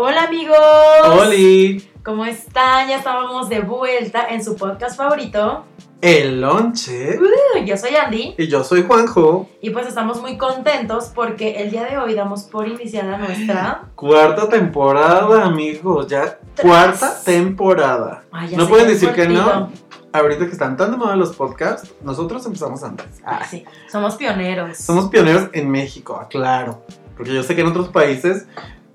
Hola amigos. ¡Holi! ¿Cómo están? Ya estábamos de vuelta en su podcast favorito. El lonche. Uh, yo soy Andy Y yo soy Juanjo. y pues estamos muy contentos porque el día de hoy damos por iniciada nuestra... Cuarta temporada, amigos. Ya cuarta temporada. Ay, ya no pueden decir que no. Ahorita que están tan de moda los podcasts, nosotros empezamos antes. Ay, sí, somos pioneros. Somos pioneros en México, aclaro. Porque yo sé que en otros países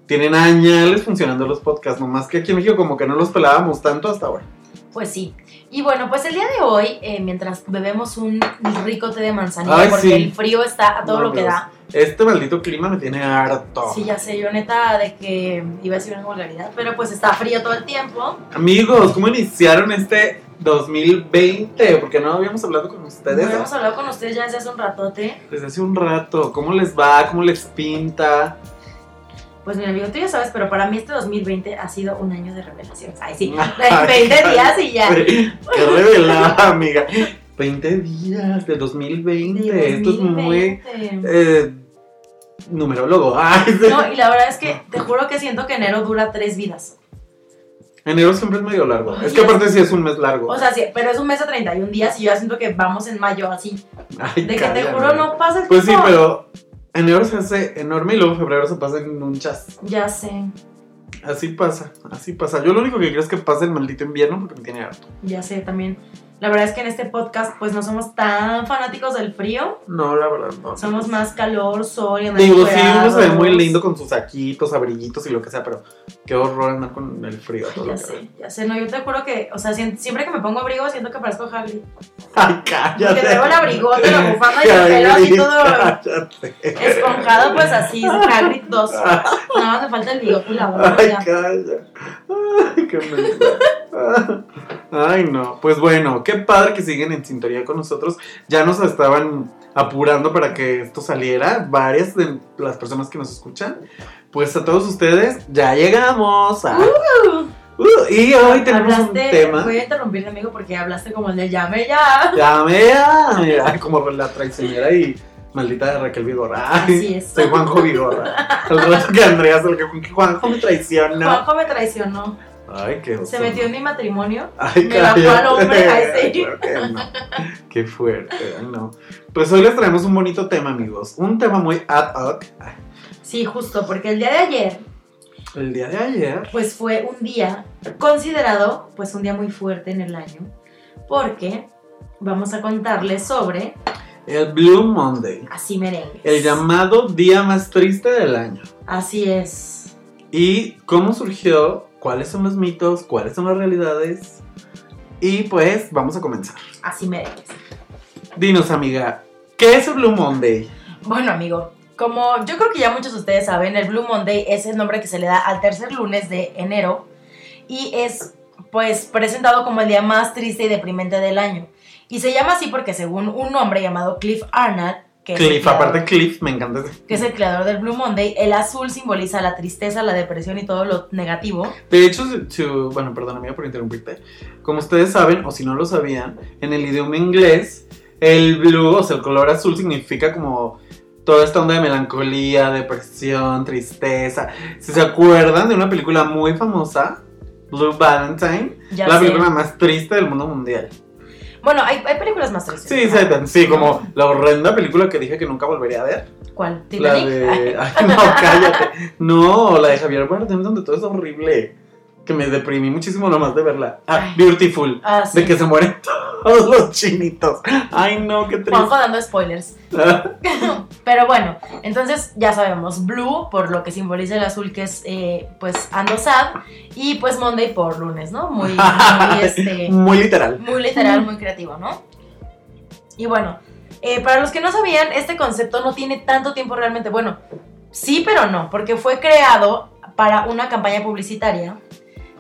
tienen añales funcionando los podcasts, nomás que aquí en México como que no los pelábamos tanto hasta ahora. Pues sí. Y bueno, pues el día de hoy, eh, mientras bebemos un rico té de manzanilla, Ay, porque sí. el frío está a todo No, lo que Dios. da. Este maldito clima me tiene harto. Sí, ya sé, yo neta de que iba a decir una vulgaridad, pero pues está frío todo el tiempo. Amigos, ¿cómo iniciaron este 2020? Porque no habíamos hablado con ustedes Hemos hablado con ustedes ya desde hace un ratote. desde hace un rato. ¿Cómo les va? ¿Cómo les pinta? Pues mira, amigo, tú ya sabes, pero para mí este 2020 ha sido un año de revelaciones. Ay, sí, Ay, 20 días y ya. Qué revelada, amiga. 20 días de 2020. De Esto es muy 2020. eh, numerólogo. Ay. No, y la verdad es que te juro que siento que enero dura tres vidas. Enero siempre es medio largo. Ay, es que aparte sí es un mes largo. O sea, sí, pero es un mes de 31 días y yo ya siento que vamos en mayo así. Ay, De que te juro no pasa el Pues sí, pero enero se hace enorme y luego febrero se pasa en un chas. Ya sé, Así pasa, así pasa. Yo lo único que quiero es que pase el maldito invierno porque me tiene harto. ya sé también. La verdad es que en este podcast pues no somos tan fanáticos del frío. No, la verdad, no. Somos más calor, sol y Digo, sí, uno se ve muy lindo con sus saquitos, abriguitos y lo que sea, pero qué horror andar con el frío. todo Ya sé, ya sé, no, yo te juro que, o sea, siempre que me pongo abrigo siento que parezco Hagrid. Ay, cállate. Porque traigo el abrigota, la bufanda y el pelo así todo Cállate. esponjado, pues así, Hagrid 2. Nada más me falta el bigote y la boca. Ay, calla. Ay, qué mentira. Ay, no. Pues bueno, qué padre que siguen en sintonía con nosotros. Ya nos estaban apurando para que esto saliera. Varias de las personas que nos escuchan. Pues a todos ustedes, ya llegamos. a- Uh, y hoy tenemos un tema. voy a interrumpirte, amigo, porque hablaste como el de llame ya. Llame a. Ay, como la traicionera y maldita de Raquel Vigorra. Así es. Soy Juanjo Vigorra. El rato que Andrea, el que Juanjo me traiciona. Juanjo me traicionó. Ay, qué oso. Se metió en mi matrimonio. Ay, me bajó al hombre, sí. Claro que no. Qué fuerte, no. Pues hoy les traemos un bonito tema, amigos. Un tema muy ad hoc. Sí, justo, porque el día de ayer, El día de ayer. pues fue un día considerado, pues un día muy fuerte en el año, porque vamos a contarles sobre El Blue Monday. así merengues. El llamado día más triste del año. Así es. Y cómo surgió, cuáles son los mitos, cuáles son las realidades. Y pues vamos a comenzar. Así merengues. Dinos, amiga, ¿qué es el Blue Monday? Bueno, amigo, como yo creo que ya muchos de ustedes saben, el Blue Monday es el nombre que se le da al tercer lunes de enero y es pues presentado como el día más triste y deprimente del año. Y se llama así porque según un hombre llamado Cliff Arnold, que, Cliff, creador- aparte Cliff, me encanta ese. que es el creador del Blue Monday, el azul simboliza la tristeza, la depresión y todo lo negativo. De hecho, su- bueno, perdón amiga por interrumpirte. Como ustedes saben, o si no lo sabían, en el idioma inglés, el blue, o sea, el color azul significa como toda esta onda de melancolía, depresión, tristeza. Si se acuerdan de una película muy famosa, Blue Valentine, Ya la sé. película más triste del mundo mundial. Bueno, hay, hay películas más tristes. Sí, sí, sí, como la horrenda película que dije que nunca volvería a ver. ¿Cuál? La ¿Titanic? de. Ay, no, cállate. No, la de Javier Bardem, donde todo es horrible. Que me deprimí muchísimo nomás de verla. Ah. Beautiful. Ah, sí. De que se mueren todos los chinitos. Ay, no, qué triste. Juanjo dando spoilers. Pero bueno, entonces ya sabemos, blue por lo que simboliza el azul que es eh, pues ando sad y pues Monday por lunes, ¿no? Muy, muy, este, Muy literal. muy literal, muy creativo, ¿no? Y bueno, eh, para los que no sabían, este concepto no tiene tanto tiempo realmente. Bueno, sí, pero no, porque fue creado para una campaña publicitaria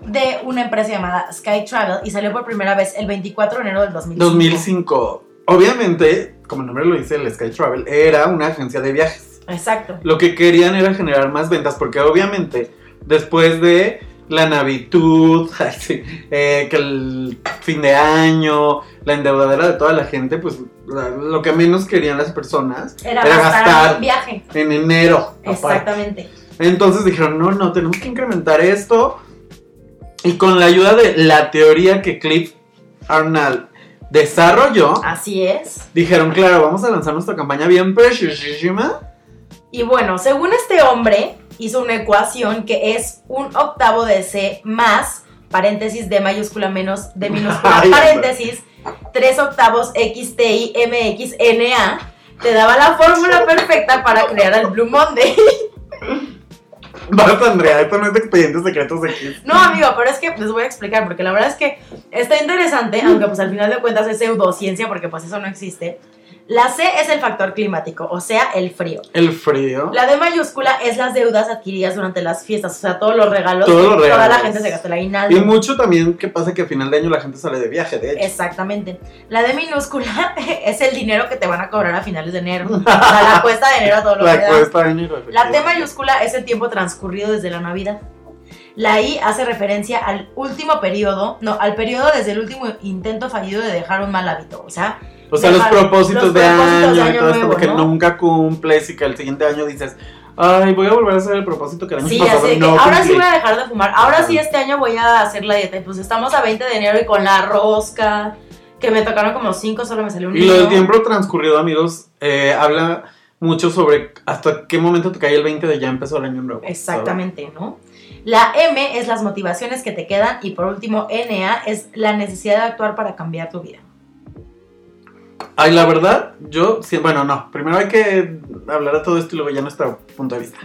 de una empresa llamada Sky Travel y salió por primera vez el 24 de enero del 2005. 2005. Obviamente, como el nombre lo dice, el Sky Travel era una agencia de viajes. Exacto. Lo que querían era generar más ventas, porque obviamente, después de la sí, eh, que el fin de año, la endeudadera de toda la gente, pues lo que menos querían las personas Era, Era gastar, en viaje. en enero. aparte. Exactamente. Entonces dijeron, no, no, tenemos que incrementar esto. Y con la ayuda de la teoría que Cliff Arnold desarrolló, Así es. dijeron, claro, vamos a lanzar nuestra campaña bien preciosísima. Y bueno, según este hombre, hizo una ecuación que es un octavo de C más, paréntesis D mayúscula menos D minúscula, Ay, paréntesis, 3 octavos XTI MX NA, te daba la fórmula perfecta para crear el Blue Monday. Basta, Andrea, esto no es de expedientes secretos X. No, amigo, pero es que les voy a explicar, porque la verdad es que está interesante, aunque pues al final de cuentas es pseudociencia, porque pues eso no existe. La C es el factor climático, o sea, el frío. El frío. La D mayúscula es las deudas adquiridas durante las fiestas, o sea, todos los regalos Todos los toda la regalos. gente se gastó el aguinaldo. Y mucho también que pasa que a final de año la gente sale de viaje, de hecho. Exactamente. La D minúscula es el dinero que te van a cobrar a finales de enero. O sea, la cuesta de enero a todo lo que La da. cuesta de dinero. La T mayúscula es el tiempo transcurrido desde la Navidad. La I hace referencia al último periodo, no, al periodo desde el último intento fallido de dejar un mal hábito. O sea, O sea, los propósitos, los de, propósitos año de y año todo esto que ¿no? nunca cumples y que el siguiente año dices, ay, voy a volver a hacer el propósito que el año sí, pasado así de que no ahora sí cumplí". voy a dejar de fumar. Ahora sí este año voy a hacer la dieta. Y pues estamos a 20 de enero y con la rosca, que me tocaron como 5, solo me salió un Y lo del tiempo transcurrido, amigos, eh, habla mucho sobre hasta qué momento te cae el 20 de ya empezó el año nuevo. ¿sabes? Exactamente, ¿no? La M es las motivaciones que te quedan y por último NA es la necesidad de actuar para cambiar tu vida. Ay, la verdad, yo, sí, bueno, no, primero hay que hablar de todo esto y luego ya nuestro punto de vista.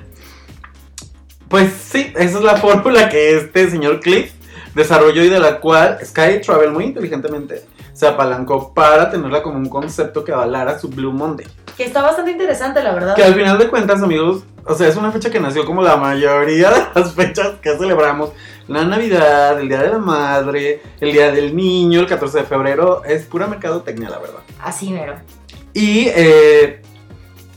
Pues sí, esa es la fórmula que este señor Cliff desarrolló y de la cual Sky Travel muy inteligentemente se apalancó para tenerla como un concepto que avalara su Blue Monday. Que está bastante interesante, la verdad. Que al final de cuentas, amigos, o sea, es una fecha que nació como la mayoría de las fechas que celebramos. La Navidad, el Día de la Madre, el Día del Niño, el 14 de febrero, es pura mercadotecnia, la verdad. Así, Nero. Y eh,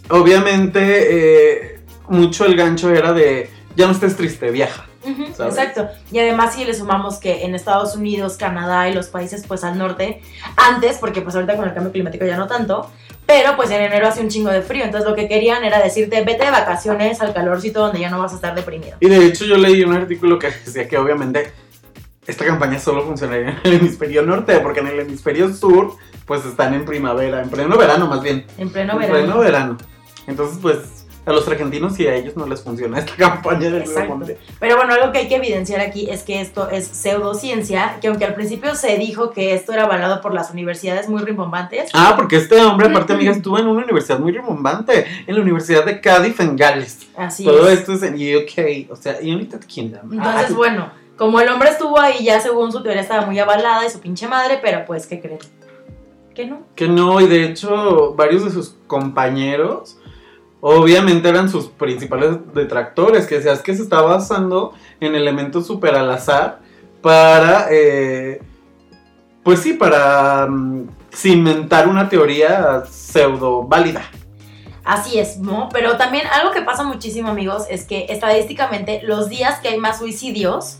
obviamente eh, mucho el gancho era de, ya no estés triste, viaja. Exacto. Y además si le sumamos que en Estados Unidos, Canadá y los países pues al norte, antes, porque pues ahorita con el cambio climático ya no tanto, pero pues en enero hace un chingo de frío, entonces lo que querían era decirte, vete de vacaciones al calorcito donde ya no vas a estar deprimido. Y de hecho yo leí un artículo que decía que obviamente esta campaña solo funcionaría en el hemisferio norte, porque en el hemisferio sur pues están en primavera, en pleno verano más bien. En pleno en verano. pleno verano. Entonces pues a los argentinos y a ellos no les funciona esta campaña del Exacto. Pero bueno, algo que hay que evidenciar aquí es que esto es pseudociencia, que aunque al principio se dijo que esto era avalado por las universidades muy rimbombantes, Ah, porque este hombre, aparte, amiga, estuvo en una universidad muy rimbombante, en la Universidad de Cardiff en Gales. así Todo es. esto es en UK, o sea, United Kingdom. Entonces, Ay, bueno, como el hombre estuvo ahí, ya según su teoría estaba muy avalada de su pinche madre, pero pues, ¿qué creen? Que no. Que no, y de hecho, varios de sus compañeros, obviamente eran sus principales detractores, que decías que se está basando en elementos súper al azar para, eh, pues sí, para mm, cimentar una teoría pseudo válida. Así es, ¿no? Pero también algo que pasa muchísimo, amigos, es que estadísticamente los días que hay más suicidios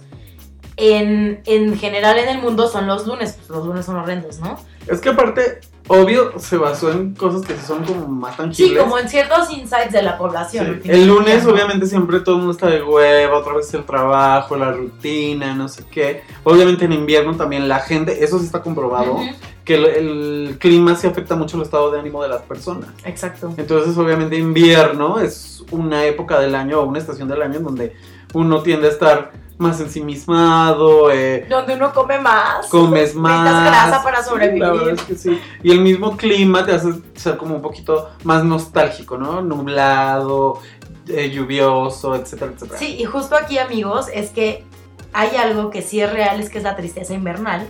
en, en general en el mundo son los lunes. Pues los lunes son horrendos, ¿no? Es que aparte, obvio, se basó en cosas que sí son como más Sí, tangibles. como en ciertos insights de la población. Sí. El lunes, obviamente, siempre todo el mundo está de hueva, otra vez el trabajo, la rutina, no sé qué. Obviamente en invierno también la gente, eso sí está comprobado, que el, el clima sí afecta mucho el estado de ánimo de las personas. Exacto. Entonces, obviamente, invierno es una época del año o una estación del año en donde uno tiende a estar más ensimismado, eh, Donde uno come más. comes más. Necesitas grasa para Sí, sobrevivir. La verdad es que sí. Y el mismo clima te hace ser como un poquito más nostálgico, ¿no? Nublado, eh, lluvioso, etcétera, etcétera. Sí, y justo aquí, amigos, es que hay algo que sí es real, es que es la tristeza invernal,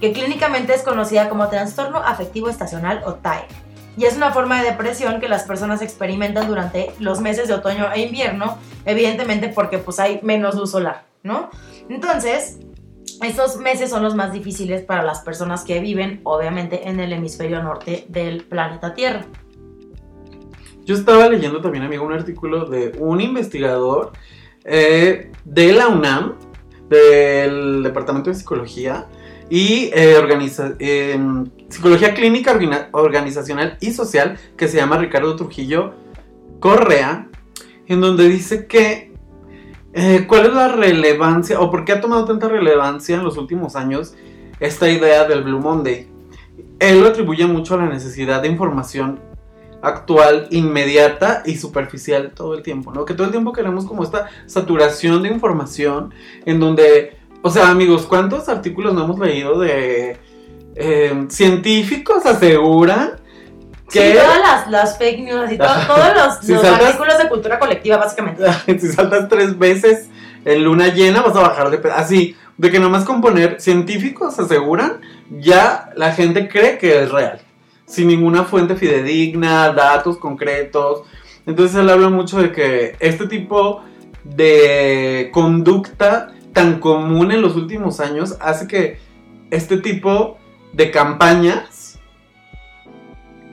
que clínicamente es conocida como trastorno afectivo estacional o TAE. Y es una forma de depresión que las personas experimentan durante los meses de otoño e invierno, evidentemente porque pues hay menos luz solar, ¿no? Entonces, estos meses son los más difíciles para las personas que viven, obviamente, en el hemisferio norte del planeta Tierra. Yo estaba leyendo también, amigo, un artículo de un investigador eh, de la UNAM, del Departamento de Psicología y eh, eh, Psicología Clínica Organizacional y Social, que se llama Ricardo Trujillo Correa, en donde dice que eh, ¿cuál es la relevancia o por qué ha tomado tanta relevancia en los últimos años esta idea del Blue Monday? Él lo atribuye mucho a la necesidad de información actual, inmediata y superficial todo el tiempo, ¿no? Que todo el tiempo queremos como esta saturación de información en donde, o sea, amigos, ¿cuántos artículos no hemos leído de eh, científicos aseguran que... Sí, todas las, las fake news y todo- todos los, Si los saltas- artículos de cultura colectiva, básicamente. si saltas tres veces en luna llena vas a bajar de peso. Así, de que nomás con poner científicos aseguran, ya la gente cree que es real. Sin ninguna fuente fidedigna, datos concretos. Entonces él habla mucho de que este tipo de conducta tan común en los últimos años hace que este tipo de campañas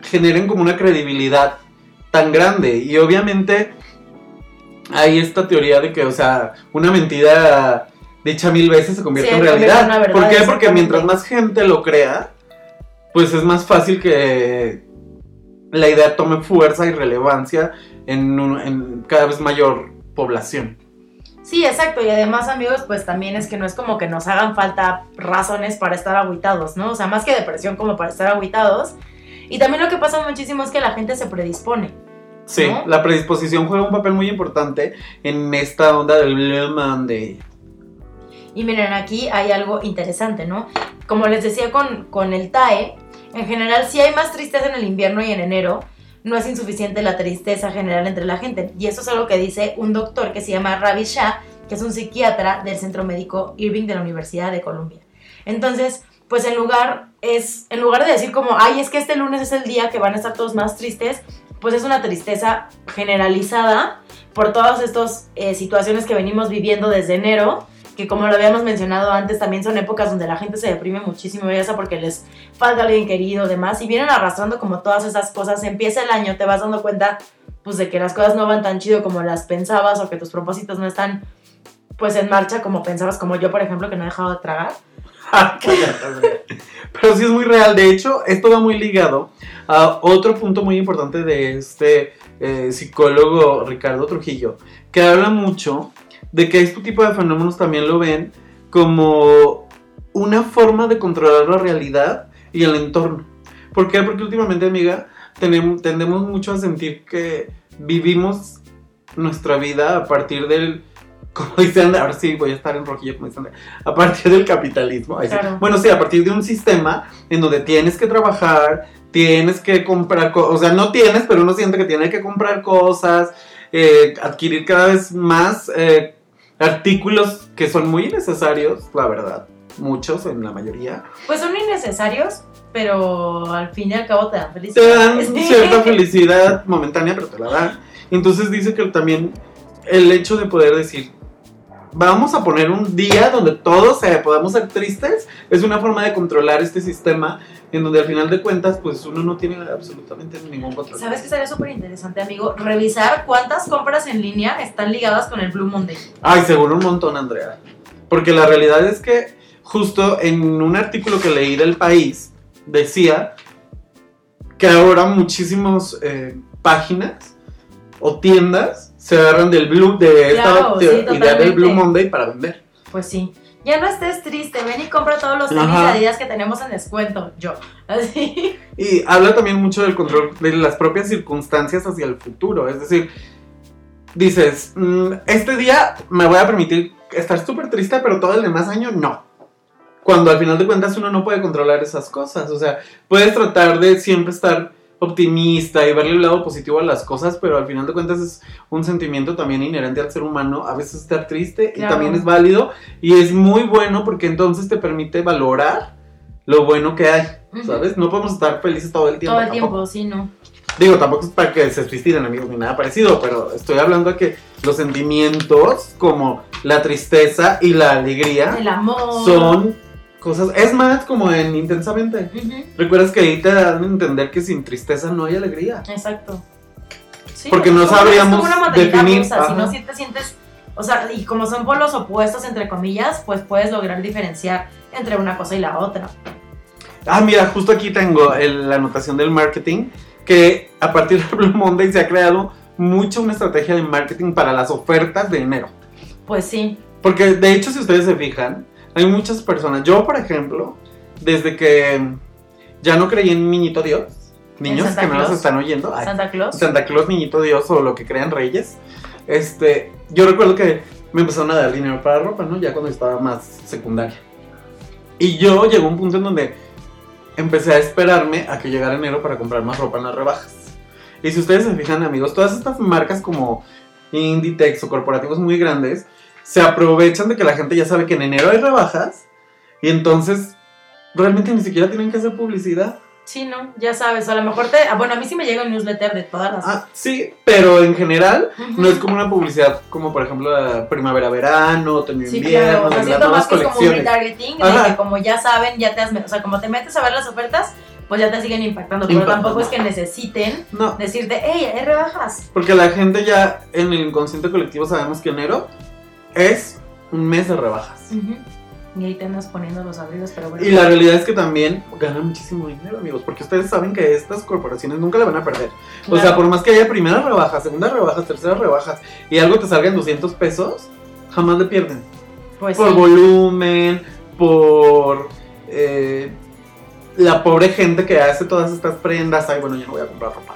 generen como una credibilidad tan grande. Y obviamente hay esta teoría de que, o sea, una mentira dicha mil veces se convierte Sí, en realidad. verdad, ¿Por qué? Porque mientras más gente lo crea, pues es más fácil que la idea tome fuerza y relevancia en, un- en cada vez mayor población. Sí, exacto. Y además, amigos, pues también es que no es como que nos hagan falta razones para estar agüitados, ¿no? O sea, más que depresión como para estar agüitados. Y también lo que pasa muchísimo es que la gente se predispone. Sí, ¿No? la predisposición juega un papel muy importante en esta onda del Blue Monday. Y miren, aquí hay algo interesante, ¿no? Como les decía con, con el TAE, en general sí hay más tristeza en el invierno y en enero. No es insuficiente la tristeza general entre la gente. Y eso es algo que dice un doctor que se llama Ravi Shah, que es un psiquiatra del Centro Médico Irving de la Universidad de Columbia. Entonces, pues en lugar, es, en lugar de decir como, ay, es que este lunes es el día que van a estar todos más tristes, pues es una tristeza generalizada por todas estas eh, situaciones que venimos viviendo desde enero que como lo habíamos mencionado antes, también son épocas donde la gente se deprime muchísimo, ya sea porque les falta alguien querido, demás, y vienen arrastrando como todas esas cosas. Empieza el año, te vas dando cuenta, pues, de que las cosas no van tan chido como las pensabas o que tus propósitos no están, pues, en marcha como pensabas, como yo, por ejemplo, que no he dejado de tragar. Pero sí es muy real. De hecho, esto va muy ligado a otro punto muy importante de este eh, psicólogo Ricardo Trujillo, que habla mucho de que este tipo de fenómenos también lo ven como una forma de controlar la realidad y el entorno. ¿Por qué? Porque últimamente, amiga, tenemos, tendemos mucho a sentir que vivimos nuestra vida a partir del, como dicen, ahora sí voy a estar en rojillo, como dicen, a partir del capitalismo. Sí. Bueno, sí, a partir de un sistema en donde tienes que trabajar, tienes que comprar cosas, o sea, no tienes, pero uno siente que tiene que comprar cosas, eh, adquirir cada vez más eh, artículos que son muy necesarios, la verdad, muchos en la mayoría. Pues son innecesarios, pero al fin y al cabo te dan felicidad. Te dan cierta felicidad momentánea, pero te la dan. Entonces dice que también el hecho de poder decir, vamos a poner un día donde todos eh, podamos ser tristes, es una forma de controlar este sistema en donde al final de cuentas, pues uno no tiene absolutamente ningún control. ¿Sabes qué sería súper interesante, amigo? Revisar cuántas compras en línea están ligadas con el Blue Monday. Ay, seguro un montón, Andrea. Porque la realidad es que justo en un artículo que leí del país decía que ahora muchísimas páginas o tiendas se agarran del Blue, de esta Claro, sí, teo- idea del. Blue Monday para vender. Pues sí. Ya no estés triste, ven y compra todos los tenis Adidas que tenemos en descuento. Yo. Así. Y habla también mucho del control de las propias circunstancias hacia el futuro. Es decir, dices, "Mm, este día me voy a permitir estar súper triste, pero todo el demás año no. Cuando al final de cuentas uno no puede controlar esas cosas. O sea, puedes tratar de siempre estar optimista y verle el lado positivo a las cosas, pero al final de cuentas es un sentimiento también inherente al ser humano, a veces estar triste y también es válido y es muy bueno porque entonces te permite valorar lo bueno que hay. ¿sabes? No podemos estar felices todo el tiempo. Todo el tampoco. tiempo, sí, no. Digo, tampoco es para que se suiciden amigos ni nada parecido, pero estoy hablando de que los sentimientos como la tristeza y la alegría El amor. son cosas, es más como en intensamente. Recuerdas que ahí te dan a entender que sin tristeza no hay alegría. Exacto. Sí, Porque no sabríamos definir, rusa, Si no si te sientes. O sea, y como son polos opuestos, entre comillas, pues puedes lograr diferenciar entre una cosa y la otra. Ah, mira, justo aquí tengo el- la anotación del marketing, que a partir de Blue Monday se ha creado mucho una estrategia de marketing para las ofertas de enero. Pues sí. Porque de hecho, si ustedes se fijan, hay muchas personas. Yo, por ejemplo, desde que ya no creí en Niñito Dios, niños que no nos están oyendo, ay, Santa Claus. Santa Claus, Niñito Dios o lo que crean reyes, este, yo recuerdo que me empezaron a dar dinero para ropa, ¿no? Ya cuando estaba más secundaria. Y yo llegó un punto en donde empecé a esperarme a que llegara enero para comprar más ropa en las rebajas. Y si ustedes se fijan, amigos, todas estas marcas como Inditex o corporativos muy grandes se aprovechan de que la gente ya sabe que en enero hay rebajas y entonces realmente ni siquiera tienen que hacer publicidad. Sí, no, ya sabes, a lo mejor te... ah, Bueno, a mí sí me llega un newsletter de todas las... Ah, sí, pero en general no es como una publicidad como por ejemplo la primavera-verano, Sí, otoño-invierno, claro, o sea, más que es como un retargeting, de que como ya saben, ya te has... O sea, como te metes a ver las ofertas, pues ya te siguen impactando, pero tampoco es que necesiten No, decirte, hey, hay rebajas. porque la gente ya en el inconsciente colectivo sabemos que enero es un mes de rebajas. Y ahí te andas poniendo los abrigos, pero bueno. Y la realidad es que también ganan muchísimo dinero, amigos, porque ustedes saben que estas corporaciones nunca la van a perder. O sea, por más que haya primeras rebajas, segundas rebajas, terceras rebajas y algo te salga en 200 pesos, jamás le pierden. Pues por sí. volumen, por eh, la pobre gente que hace todas estas prendas. Ay, bueno, yo no voy a comprar ropa.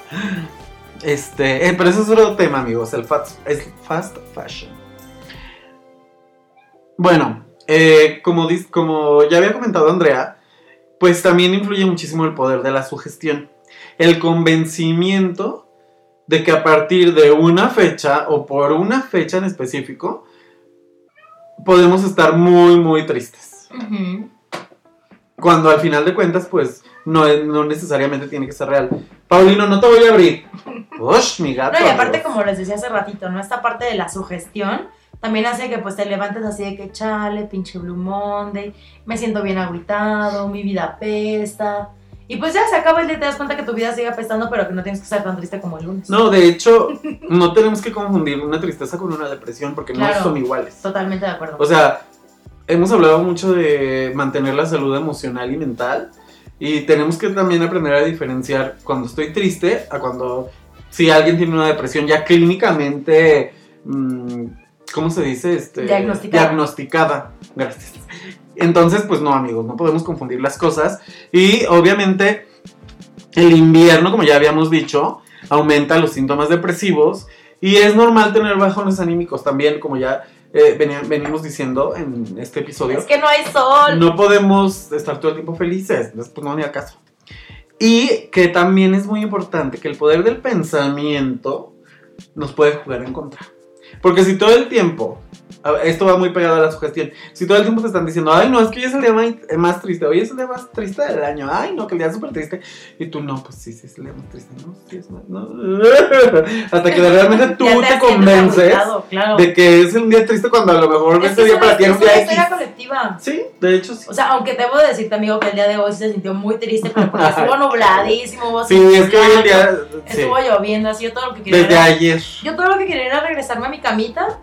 Este, eh, pero eso es otro tema, amigos, el fast, el fast fashion. Bueno, eh, como, como ya había comentado Andrea, pues también influye muchísimo el poder de la sugestión. El convencimiento de que a partir de una fecha o por una fecha en específico, podemos estar muy, muy tristes. Cuando al final de cuentas, pues, no, es- no necesariamente tiene que ser real. Paulino, no te voy a abrir. Ush, mi gato. No, y aparte, como les decía hace ratito, ¿no? Esta parte de la sugestión también hace que pues te levantes así de que chale, pinche Blue Monday, me siento bien agüitado, mi vida apesta. Y pues ya se acaba el día te das cuenta que tu vida sigue apestando, pero que no tienes que estar tan triste como el lunes. No, de hecho, no tenemos que confundir una tristeza con una depresión porque Claro. no son iguales. Totalmente de acuerdo. O sea, hemos hablado mucho de mantener la salud emocional y mental. Y tenemos que también aprender a diferenciar cuando estoy triste a cuando si alguien tiene una depresión ya clínicamente, mm, ¿cómo se dice? Este, Diagnosticada. diagnosticada. Gracias. Entonces, pues no, amigos, no podemos confundir las cosas. Y obviamente, el invierno, como ya habíamos dicho, aumenta los síntomas depresivos. Y es normal tener bajones anímicos también, como ya eh, veni- venimos diciendo en este episodio. es que no hay sol. No podemos estar todo el tiempo felices, entonces, pues no, ni acaso. Y que también es muy importante que el poder del pensamiento nos puede jugar en contra. Porque si todo el tiempo, esto va muy pegado a la sugestión, si todo el tiempo te están diciendo, ay, no, es que hoy es el día más, más triste, hoy es el día más triste del año, ay, no, que el día es súper triste, y tú, no, pues sí, sí, es el día más triste, no, sí, es más, no. Hasta que realmente tú te, sientes convences claro. de que es un día triste cuando a lo mejor es ese día para ti es un una día historia colectiva. Sí, de hecho sí. O sea, aunque debo de decirte, amigo, que el día de hoy se sintió muy triste, pero porque estuvo nubladísimo, Sí, es que hoy el día. sí, Estuvo lloviendo, así yo todo lo que quería desde era, ayer. Yo todo lo que quería era regresarme a mi camita.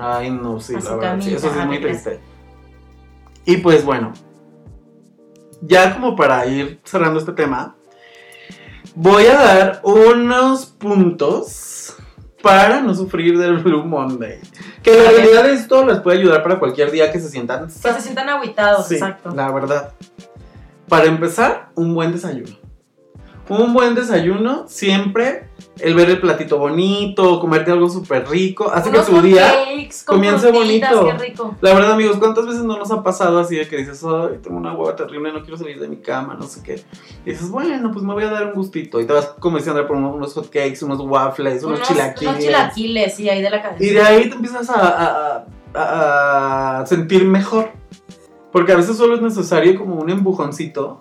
Ay, no, sí, la verdad. sí, eso sí es muy triste. Y pues bueno, ya como para ir cerrando este tema, voy a dar unos puntos para no sufrir del Blue Monday. Que la realidad esto les puede ayudar para cualquier día que se sientan Que se sientan agüitados, Sí, exacto. la verdad. Para empezar, un buen desayuno. Un buen desayuno, siempre el ver el platito bonito, comerte algo súper rico, hace Unos que tu día... con comience bonito. Qué rico. La verdad, amigos, ¿cuántas veces no nos ha pasado así de que dices, ay, tengo una hueva terrible, no quiero salir de mi cama, no sé qué? Y dices, bueno, pues me voy a dar un gustito. Y te vas comenzando por unos, unos hotcakes, unos waffles, unos, chilaquiles. Unos chilaquiles, sí, ahí de la cabeza. Y de ahí te empiezas a, a- a- a sentir mejor. Porque a veces solo es necesario como un empujoncito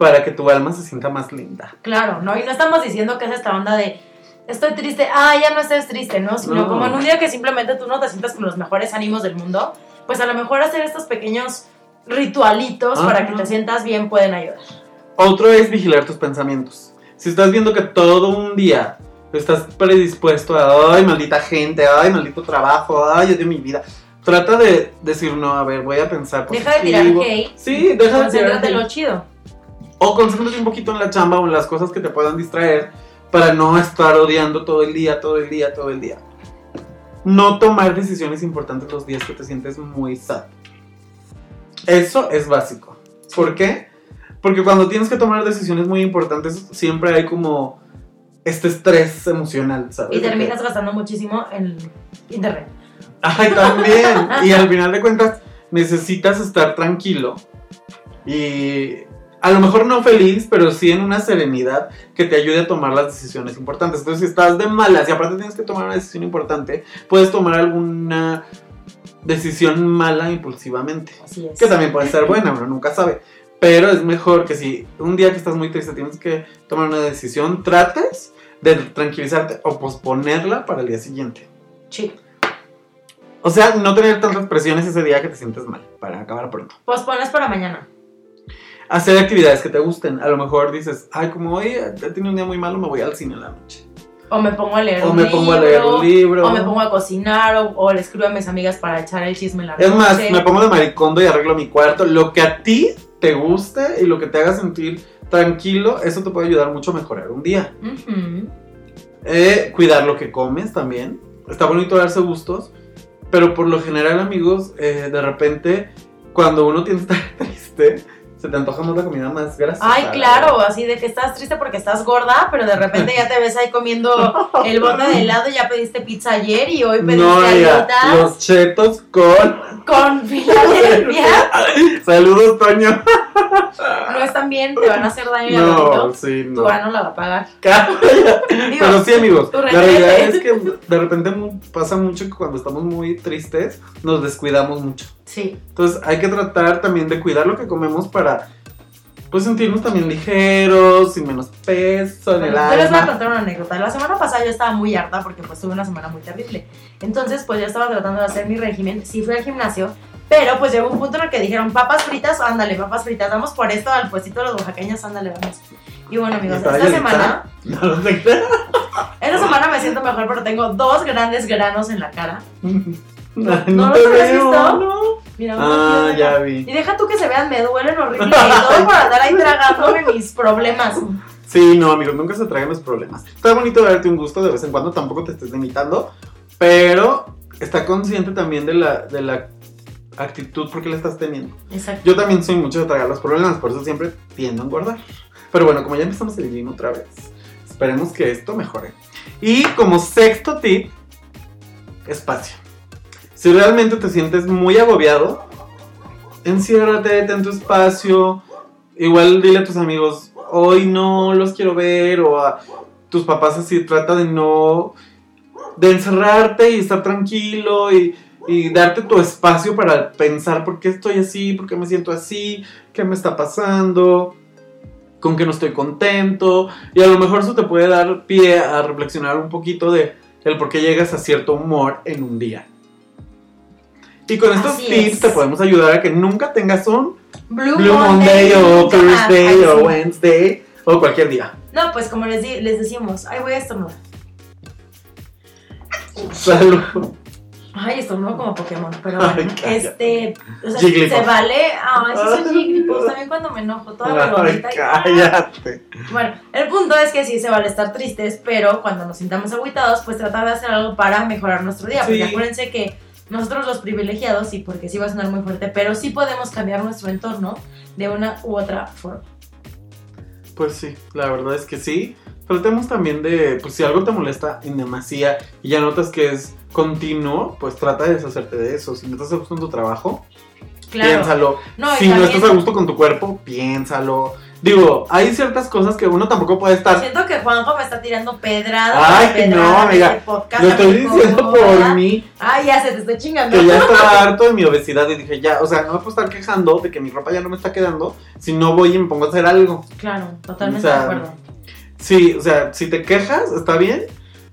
para que tu alma se sienta más linda. Claro, ¿no? Y no estamos diciendo que es esta onda de estoy triste, ah, ya no estés triste, ¿no? Sino No. como en un día que simplemente tú no te sientas con los mejores ánimos del mundo, pues a lo mejor hacer estos pequeños ritualitos Ajá. para que te sientas bien pueden ayudar. Otro es vigilar tus pensamientos. Si estás viendo que todo un día estás predispuesto a, ay, maldita gente, ay, maldito trabajo, ay, odio mi vida. Trata de decir, no, a ver, voy a pensar Deja de tirar positivo. hate. Sí, deja de tirar hate. lo chido. O concéntrate un poquito en la chamba o en las cosas que te puedan distraer para no estar odiando todo el día, todo el día, todo el día. no tomar decisiones importantes los días que te sientes muy sad. Eso es básico. ¿Por qué? Porque cuando tienes que tomar decisiones muy importantes, siempre hay como este estrés emocional, ¿sabes? Y terminas gastando muchísimo en internet. Ay, también. y al final de cuentas, necesitas estar tranquilo. Y a lo mejor no feliz, pero sí en una serenidad que te ayude a tomar las decisiones importantes. Entonces, si estás de malas y aparte tienes que tomar una decisión importante, puedes tomar alguna decisión mala impulsivamente. Así es. Que también puede ser buena, uno nunca sabe. Pero es mejor que si un día que estás muy triste tienes que tomar una decisión, trates de tranquilizarte o posponerla para el día siguiente. Sí. O sea, no tener tantas presiones ese día que te sientes mal, para acabar pronto. Pospones para mañana. Hacer actividades que te gusten. A lo mejor dices, ay, como hoy he tenido un día muy malo, me voy al cine en la noche. O me pongo a leer O un me libro. pongo a leer un libro. O me pongo a cocinar. O, o le escribo a mis amigas para echar el chisme en la Es noche. más, me pongo de maricondo y arreglo mi cuarto. Lo que a ti te guste y lo que te haga sentir tranquilo, eso te puede ayudar mucho a mejorar un día. Eh, cuidar lo que comes también. Está bonito darse gustos. Pero por lo general, amigos, eh, de repente, cuando uno tiene que estar triste, se te antoja más la comida más grasa. Ay, claro, así de que estás triste porque estás gorda, pero de repente ya te ves ahí comiendo el bote de helado, ya pediste pizza ayer y hoy pediste No, los chetos con. con Filadelfia. Saludos, Toño. No están bien, te van a hacer daño y No, sí, tu no. ano la va a pagar. Digo, Pero sí, amigos, tu la realidad es que de repente pasa mucho que cuando estamos muy tristes nos descuidamos mucho. Sí, Entonces hay que tratar también de cuidar lo que comemos para pues sentirnos también ligeros, sin menos peso en el Bueno, yo les voy a alma. contar una anécdota. La semana pasada yo estaba muy harta porque pues tuve una semana muy terrible. Entonces pues yo estaba tratando de hacer mi régimen. Sí fui al gimnasio, pero pues llegó un punto en el que dijeron papas fritas, ándale, papas fritas, vamos por esto al puestito de los oaxaqueños, ándale, vamos. Y bueno amigos, ¿Estaba esta semana, No, esta semana me siento mejor pero tengo dos grandes granos en la cara. No, ¿No no los te habías veo, visto? no. Mira, Ah, ya vi. Y deja tú que se vean, me duelen horrible y todo por andar ahí tragándome mis problemas. Sí, no, amigos, nunca se traigan los problemas. Está bonito darte un gusto de vez en cuando, tampoco te estés limitando, pero está consciente también de la, de la actitud porque la estás teniendo. Exacto. Yo también soy mucho de tragar los problemas, por eso siempre tiendo a engordar. Pero bueno, como ya empezamos el gym otra vez, esperemos que esto mejore. Y como sexto tip, espacio. Si realmente te sientes muy agobiado, enciérrate, ten tu espacio. Igual dile a tus amigos, hoy no los quiero ver, o a tus papás así, trata de no, de encerrarte y estar tranquilo y, y darte tu espacio para pensar por qué estoy así, por qué me siento así, qué me está pasando, con qué no estoy contento. Y a lo mejor eso te puede dar pie a reflexionar un poquito de el por qué llegas a cierto humor en un día. Y con estos Así tips es. te podemos ayudar a que nunca tengas un Blue, Blue Monday o. Thursday Ay, o. Wednesday o cualquier día. No, pues como les, di- les decimos, ay, voy a estornudar. Salud. Ay, estornudo como Pokémon, pero Ay, bueno, cállate. este, o sea, Jigglypuff. se vale, ay, sí son Jigglypuff, también cuando me enojo, toda Ay, y- cállate. Bueno, el punto es que sí se vale estar tristes, pero cuando nos sintamos agüitados, pues tratar de hacer algo para mejorar nuestro día, porque acuérdense que nosotros los privilegiados, sí, porque sí va a sonar muy fuerte, pero sí podemos cambiar nuestro entorno de una u otra forma. Pues sí, la verdad es que sí. Tratemos también de, pues si algo te molesta en demasía y ya notas que es continuo, pues trata de deshacerte de eso. Si no estás a gusto en tu trabajo, Claro. piénsalo. No, y si no estás a gusto con tu cuerpo, piénsalo. Digo, hay ciertas cosas que uno tampoco puede estar. Siento que Juanjo me está tirando pedrada. Ay, tras que pedrada no, amiga. este podcast, Lo estoy diciendo ¿verdad? por mí, Ay, ya se te estoy chingando. que ya estaba harto de mi obesidad y dije, ya, o sea, no me puedo estar quejando de que mi ropa ya no me está quedando si no voy y me pongo a hacer algo. Claro, totalmente O sea, de acuerdo. Sí, o sea, si te quejas, está bien,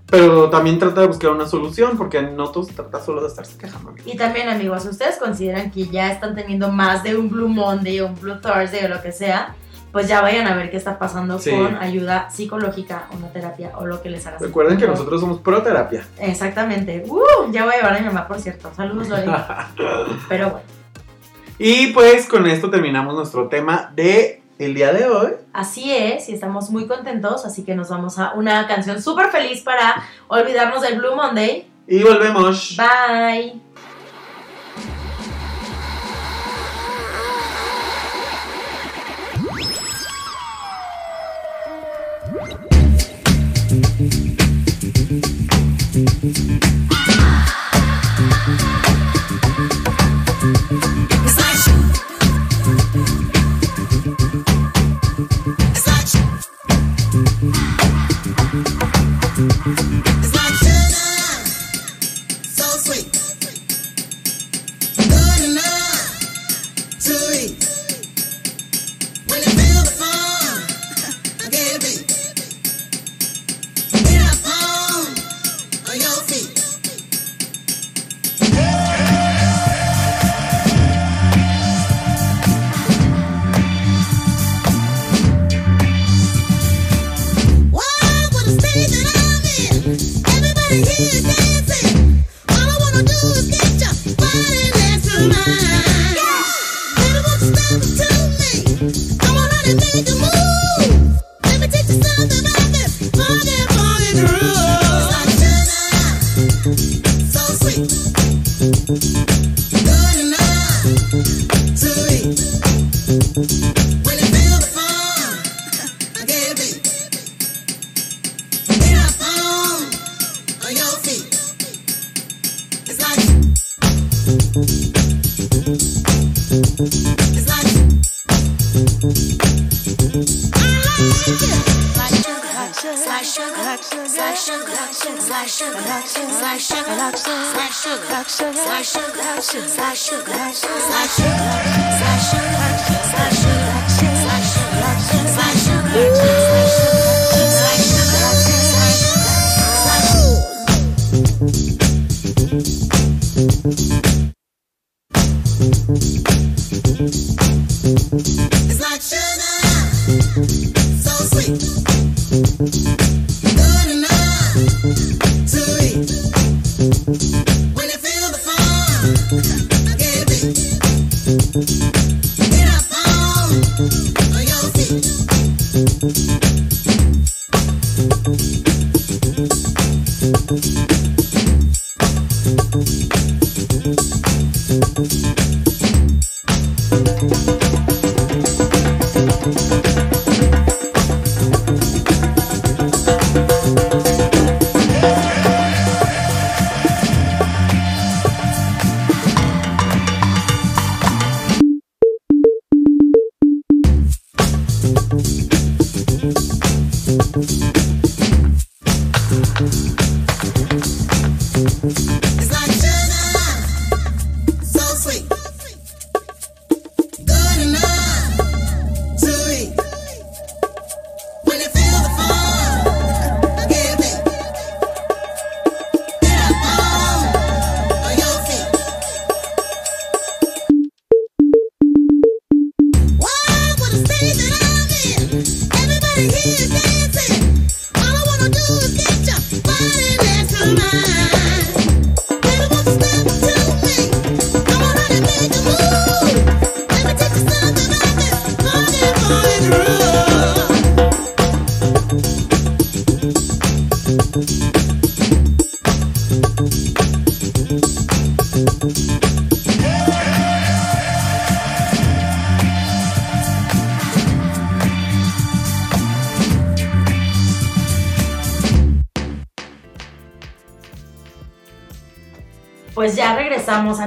pero también trata de buscar una solución, porque no todo se trata solo de estarse quejando. amigo. Y también, amigos, ustedes consideran que ya están teniendo más de un Blue Monday o un Blue Thursday o lo que sea, pues ya vayan a ver qué está pasando Sí. con ayuda psicológica, una terapia o lo que les haga. Recuerden que nosotros somos pro terapia. Exactamente. Uh, ya voy a llevar a mi mamá, por cierto. Saludos, Lore. Pero bueno, y pues con esto terminamos nuestro tema de el día de hoy. así es y estamos muy contentos, así que nos vamos a una canción súper feliz para olvidarnos del Blue Monday. Y volvemos. Bye.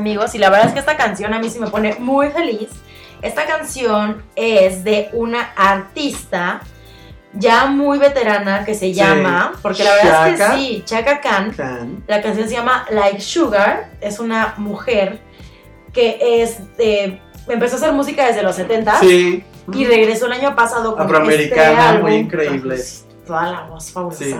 Amigos, y la verdad es que esta canción a mí sí me pone muy feliz. Esta canción es de una artista ya muy veterana que se Sí. llama, porque la verdad es que sí, Chaka Khan. La canción se llama Like Sugar, es una mujer que es de- empezó a hacer música desde los 70 Sí. y regresó el año pasado con Afroamericana, este álbum. muy increíble. Toda la voz fabulosa. Sí.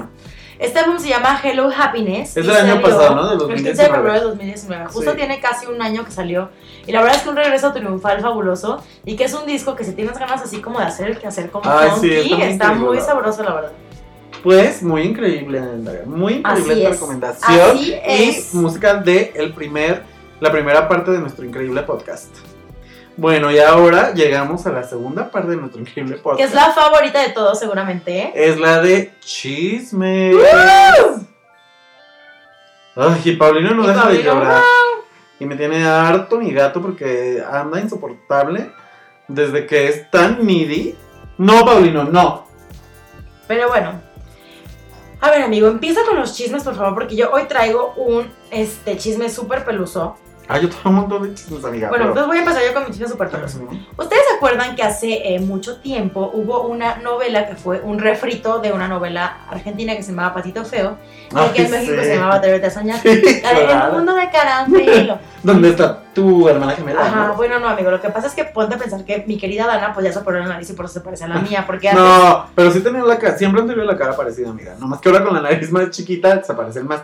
Este álbum se llama Hello Happiness. Es del año pasado, ¿no? Del El 15 de 2019. febrero de 2019. Justo Sí. tiene casi un año que salió. Y la verdad es que un regreso triunfal fabuloso. Y que es un disco que si tienes ganas así como de hacer el que hacer como Ay, sí, funky, está muy está muy sabroso, la verdad. Pues muy increíble, muy increíble esta es. recomendación. Así es. Y música de el primer, la primera parte de nuestro increíble podcast. Bueno, y ahora llegamos a la segunda parte de nuestro increíble podcast. Que es la favorita de todos, seguramente. ¿eh? Es la de chismes. Ay, y Paulino no Y deja de llorar. Y me tiene harto mi gato porque anda insoportable desde que es tan needy. No, Paulino, no. Pero bueno. A ver, amigo, empieza con los chismes, por favor, porque yo hoy traigo un este, chisme súper peluso. Ah, yo tengo un montón de chismes, amiga. Bueno, pero- entonces voy a empezar yo con mi chisme súper peluso. ¿Ustedes se acuerdan que hace eh, mucho tiempo hubo una novela que fue un refrito de una novela argentina que se llamaba Patito Feo? y Ay, que en México sí. se llamaba Atrévete a soñar. Sí. El mundo de caramelo. ¿Dónde está tu hermana gemela? Ajá, no? bueno, no, amigo. Lo que pasa es que ponte a pensar que mi querida Dana, pues ya se operó la nariz y por eso se parece a la mía. Porque antes. No, pero sí tenía la cara, siempre han tenido la cara parecida, amiga. Nomás que ahora con la nariz más chiquita se parecen más.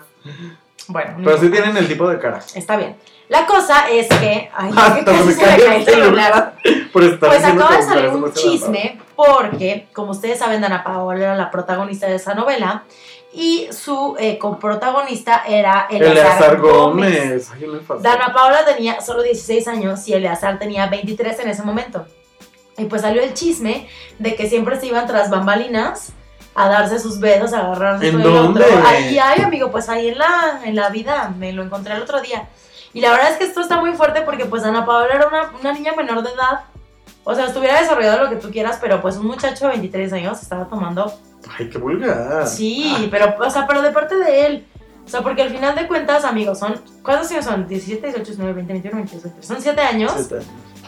Bueno, no Pero sí tienen el tipo de cara. Está bien. La cosa es que. Ay, Hasta que casi me se me cae el el celular. por estar Pues acaba de salir un chisme porque, como ustedes saben, Dana Paola era la protagonista de esa novela y su eh, coprotagonista era Eleazar, Eleazar Gómez. Gómez. Ay, me. Dana Paola tenía solo 16 años y Eleazar tenía 23 en ese momento. Y pues salió el chisme de que siempre se iban tras bambalinas a darse sus besos, a agarrarse ¿En dónde? otro. Ahí, ay, amigo, pues ahí en la, en la vida, me lo encontré el otro día. Y la verdad es que esto está muy fuerte porque pues Ana Paola era una, una niña menor de edad. O sea, estuviera desarrollado lo que tú quieras, pero pues un muchacho de 23 años estaba tomando Ay, qué vulgar. Sí, pero, o sea, pero de parte de él. O sea, porque al final de cuentas, amigos, son. ¿Cuántos años son? 17, 18, 19, 20, 21, 22, 23. Son 7 años, Sí, está.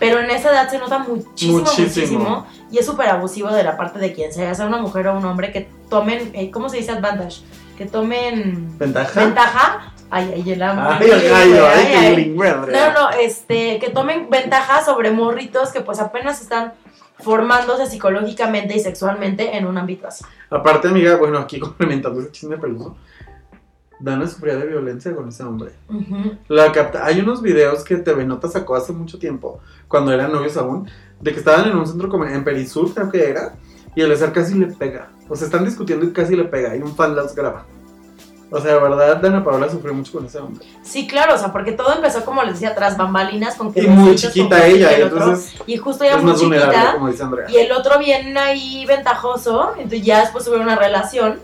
pero en esa edad se nota muchísimo, Muchísimo. muchísimo. y es súper abusivo de la parte de quien sea, sea una mujer o un hombre, que tomen. eh, ¿Cómo se dice advantage? Que tomen. ¿Ventaja? Ventaja. Ay, ay, el amor. Ay, el gallo, ay, Ay, ay. lingüe, No, no, este, que tomen ventaja sobre morritos que pues apenas están formándose psicológicamente y sexualmente en un ámbito así. Aparte, amiga, bueno, aquí complementando ese chisme peludo. Dana sufría de violencia con ese hombre. La capta- Hay unos videos que TV Nota sacó hace mucho tiempo, cuando eran novios aún, de que estaban en un centro comercial, en Perisur creo que era, y el Eleazar casi le pega. O sea, están discutiendo y casi le pega, y un fan los graba. O sea, de verdad, Dana Paola sufrió mucho con ese hombre. Sí, claro, o sea, porque todo empezó, como les decía, tras bambalinas, con que Y muy chiquita ella, el y otro, entonces y justo ella es muy más vulnerable, chiquita, como dice Andrea. y el otro bien ahí ventajoso, entonces ya después tuvieron una relación,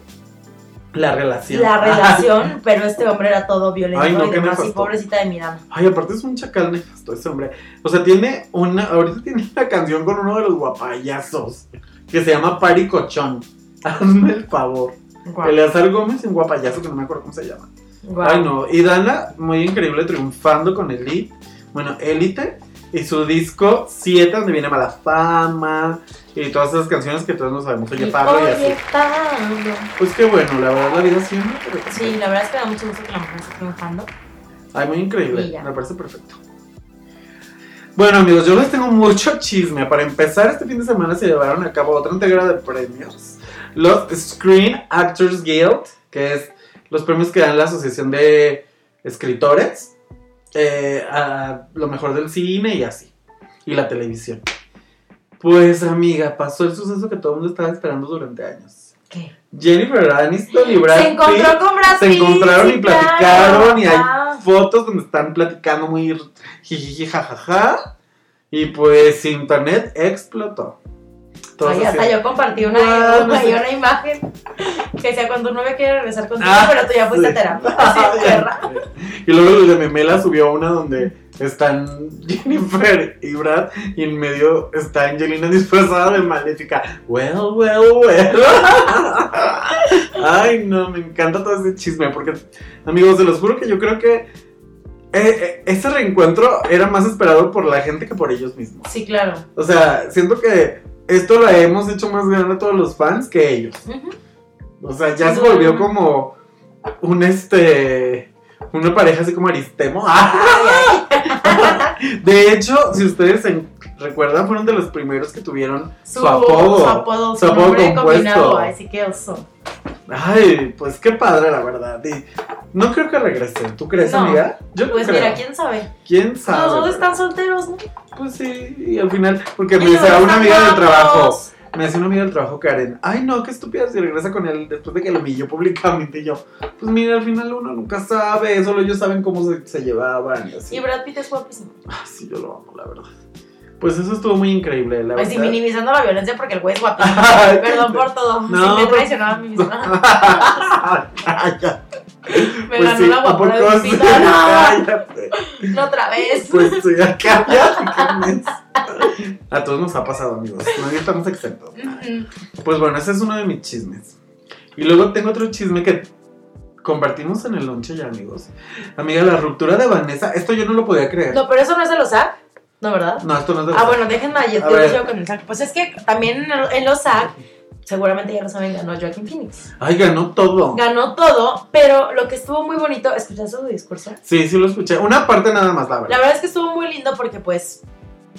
La relación. la relación, pero este hombre era todo violento Ay, no, y qué demás, y pobrecita de Miranda. Ay, aparte es un chacal nefasto ese hombre. O sea, tiene una. Ahorita tiene una canción con uno de los guapayazos. Que se llama Pari Cochón. Hazme el favor. Guau, Eleazar Gómez en guapayazo, que no me acuerdo cómo se llama. guau. Ay, no. Y Dana, muy increíble, triunfando con Elite. Bueno, Elite. Y su disco 7, donde viene Mala Fama. Y todas esas canciones que todos no sabemos. Oye, Pablo y Oye, así. Pablo. Pues qué bueno, la verdad, la vida siempre. Sí, la verdad es que da mucho gusto que la mujer esté triunfando. Ay, muy increíble. Me parece perfecto. Bueno, amigos, yo les tengo mucho chisme. Para empezar, este fin de semana se llevaron a cabo otra entrega de premios. Los Screen Actors Guild, que es los premios que dan la Asociación de Escritores eh, a lo mejor del cine y así. Y la televisión. Pues, amiga, pasó el suceso que todo el mundo estaba esperando durante años. ¿Qué? Jennifer Aniston y Brad Se encontró Pitt con Brad se Pitt, encontraron y platicaron y hay fotos donde están platicando muy jijiji jajaja y pues internet explotó. Todos Ay, hasta así. yo compartí una, no imagen que decía cuando tu novia quiere regresar contigo, Ah, pero tú ya fuiste sí. a terapia. Y luego el de Memela subió una donde están Jennifer y Brad y en medio está Angelina disfrazada de maléfica. Well, well, well. Ay, no, me encanta todo ese chisme porque, amigos, se los juro que yo creo que eh, eh, ese reencuentro era más esperado por la gente que por ellos mismos. Sí, claro. O sea, siento que esto lo hemos hecho más grande a todos los fans que ellos. O sea, ya se volvió como un este. Una pareja así como Aristemo. Ay. De hecho, si ustedes se recuerdan, fueron de los primeros que tuvieron su, Su, apodo. Su apodo, Su su, apodo nombre compuesto. combinado. Ay, sí que oso. Ay, pues qué padre, la verdad. Y no creo que regrese. ¿Tú crees, No. amiga? Yo no Pues creo. mira, quién sabe. ¿Quién sabe? Los dos están solteros, ¿no? Pues sí, y al final, porque me dice a una amiga del trabajo. Me decía una amiga del trabajo, Karen, ay no, qué estúpida si regresa con él después de que lo humilló públicamente. Y yo, pues mira, al final uno nunca sabe, solo ellos saben cómo se, se llevaban y así. Y Brad Pitt es guapísimo. Ah, sí, yo lo amo, la verdad. Pues eso estuvo muy increíble, la Pues sí, verdad. minimizando la violencia porque el güey es guapísimo. Perdón por todo. No, sí, me pero- traicionaba a mí misma. Cállate. Me Pues ganó sí, la ¿a guapura de pito. No, Cállate. no otra vez. Pues sí, acá ya. A todos nos ha pasado, amigos. No estamos exentos. Pues bueno, ese es uno de mis chismes. Y luego tengo otro chisme que compartimos en el lonche ya, amigos. Amiga, la ruptura de Vanessa. Esto yo no lo podía creer. No, pero eso no es de los SAC, ¿no, verdad? No, esto no es de Ah, bueno, déjenme yo con el SAC. Pues es que también en, en los SAC, seguramente ya lo saben, ganó Joaquin Phoenix. Ay, ganó todo. Ganó todo, pero lo que estuvo muy bonito, ¿escuchaste su discurso? Sí, sí lo escuché. Una parte nada más, la La verdad. verdad es que estuvo muy lindo porque pues,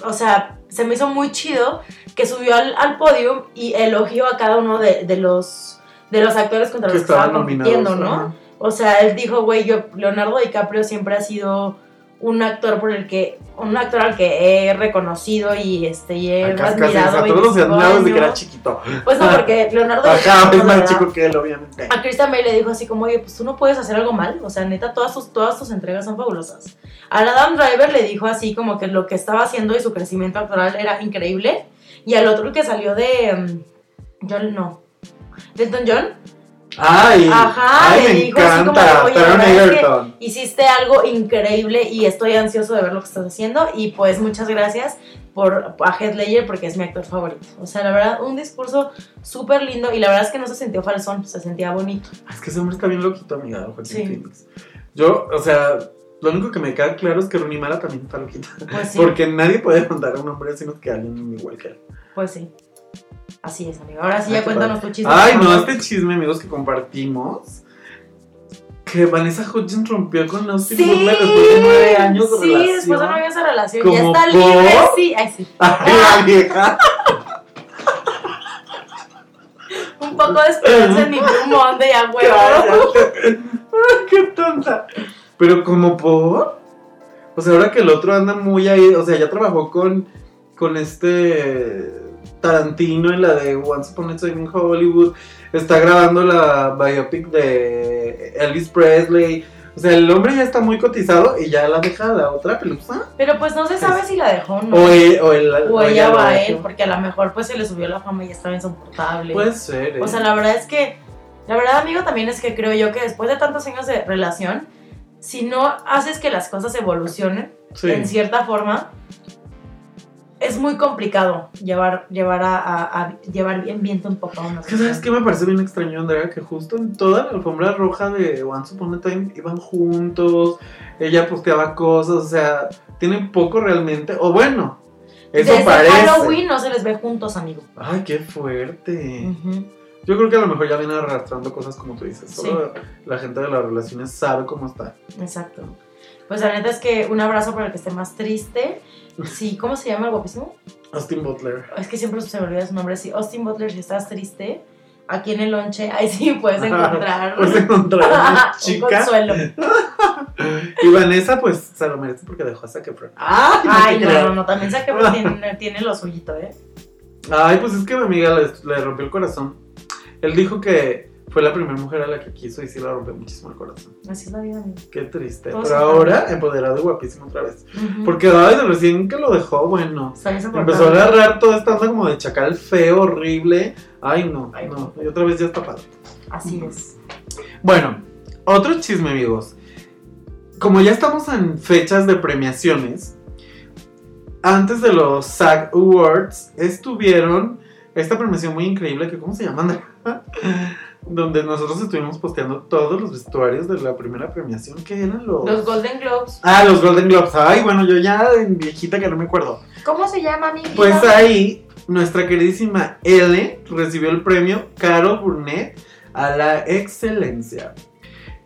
o sea, se me hizo muy chido que subió al, al podio y elogió a cada uno de, de los de los actores contra Que los que estaban compitiendo, ¿no? O sea, él dijo, güey, yo, Leonardo DiCaprio siempre ha sido un actor por el que, un actor al que he reconocido y este y he Acá casi, admirado. sea, todos los 25 admirados de que era chiquito. Pues no, porque Leonardo DiCaprio, es más chico que él, obviamente. a Christian Bale le dijo así como, oye, pues tú no puedes hacer algo mal. O sea, neta, todas tus, todas tus entregas son fabulosas. A Adam Driver le dijo así como que lo que estaba haciendo y su crecimiento actoral era increíble. Y al otro que salió de... mm, John, no. Delton John. Ay, Ajá, ay, me como encanta. "Oye, Taron la verdad es que-. Hiciste algo increíble y estoy ansioso de ver lo que estás haciendo. Y pues muchas gracias por a Heath Ledger porque es mi actor favorito. O sea, la verdad, un discurso súper lindo y la verdad es que no se sintió falsón, se sentía bonito. Es que ese hombre está bien loquito, amiga, Joaquín Sí. Phoenix. Yo, o sea, lo único que me queda claro es que Rooney Mara también está loquita. Pues sí. Porque nadie puede mandar a un hombre sino que alguien igual que él. Pues sí. Así es, amigo. Ahora sí, ya cuéntanos tu chisme. Ay, no, este chisme, amigos, que compartimos. Que Vanessa Hudgens rompió con Austin Sí, Butler después de nueve años de sí, relación. después de nueve años de relación. ¿Como Ya está por? libre, sí. Ay, sí. Ay, la vieja. Un poco de esperanza en mi Blue Monday, a huevo. Ay, Qué tonta. Pero como por. O sea, ahora que el otro anda muy ahí. O sea, ya trabajó con. Con este. Tarantino en la de Once Upon a Time in Hollywood. Está grabando la biopic de Elvis Presley. O sea, el hombre ya está muy cotizado y ya la deja la otra pelusa. Pero pues no se sabe si la dejó o no. O, él, o, él- O o ella va a él, porque a lo mejor pues se le subió la fama y ya estaba insoportable. Puede ser. ¿eh? O sea, la verdad es que, la verdad, amigo, también es que creo yo que después de tantos años de relación, si no haces que las cosas evolucionen Sí. en cierta forma, es muy complicado llevar, llevar a, a- a llevar bien viento en popa a una sabes qué me parece bien extraño, Andrea, que justo en toda la alfombra roja de Once Upon a Time iban juntos, ella posteaba cosas, o sea, tienen poco realmente, o bueno, eso Desde parece. Halloween no se les ve juntos, amigo. Ay, qué fuerte. Yo creo que a lo mejor ya vienen arrastrando cosas como tú dices, Sí. solo la gente de las relaciones sabe cómo está. Exacto. Pues la neta es que un abrazo para el que esté más triste. Sí, ¿cómo se llama el guapísimo? Austin Butler. Es que siempre se me olvida su nombre. Sí, Austin Butler, si estás triste, aquí en el lonche, ahí sí puedes encontrar Pues encontrar una un chica. consuelo. Y Vanessa, pues se lo merece porque dejó a Zac Efron. ¡Ay, no, no, no, también pues, tiene, tiene lo suyito, ¿eh? Ay, pues es que mi amiga le, le rompió el corazón. Él dijo que fue la primera mujer a la que quiso y sí le rompió muchísimo el corazón. Así es la vida, amigo. Qué triste. Todo Pero ahora, cambia. empoderado y guapísimo otra vez. Ujú. Porque ay, de recién que lo dejó, bueno. Empezó a agarrar toda esta onda como de chacal feo, horrible. Ay, no, Ay, no. Y otra vez ya está padre. Así es. Bueno, otro chisme, amigos. Como ya estamos en fechas de premiaciones, antes de los SAG Awards estuvieron esta premiación muy increíble que, ¿cómo se llama? Donde nosotros estuvimos posteando todos los vestuarios de la primera premiación. ¿Qué eran los? Los Golden Globes. Ah, los Golden Globes. Ay, bueno, yo ya en viejita que no me acuerdo. ¿Cómo se llama, mi vida? Pues ahí, nuestra queridísima Ellen recibió el premio Carol Burnett a la excelencia.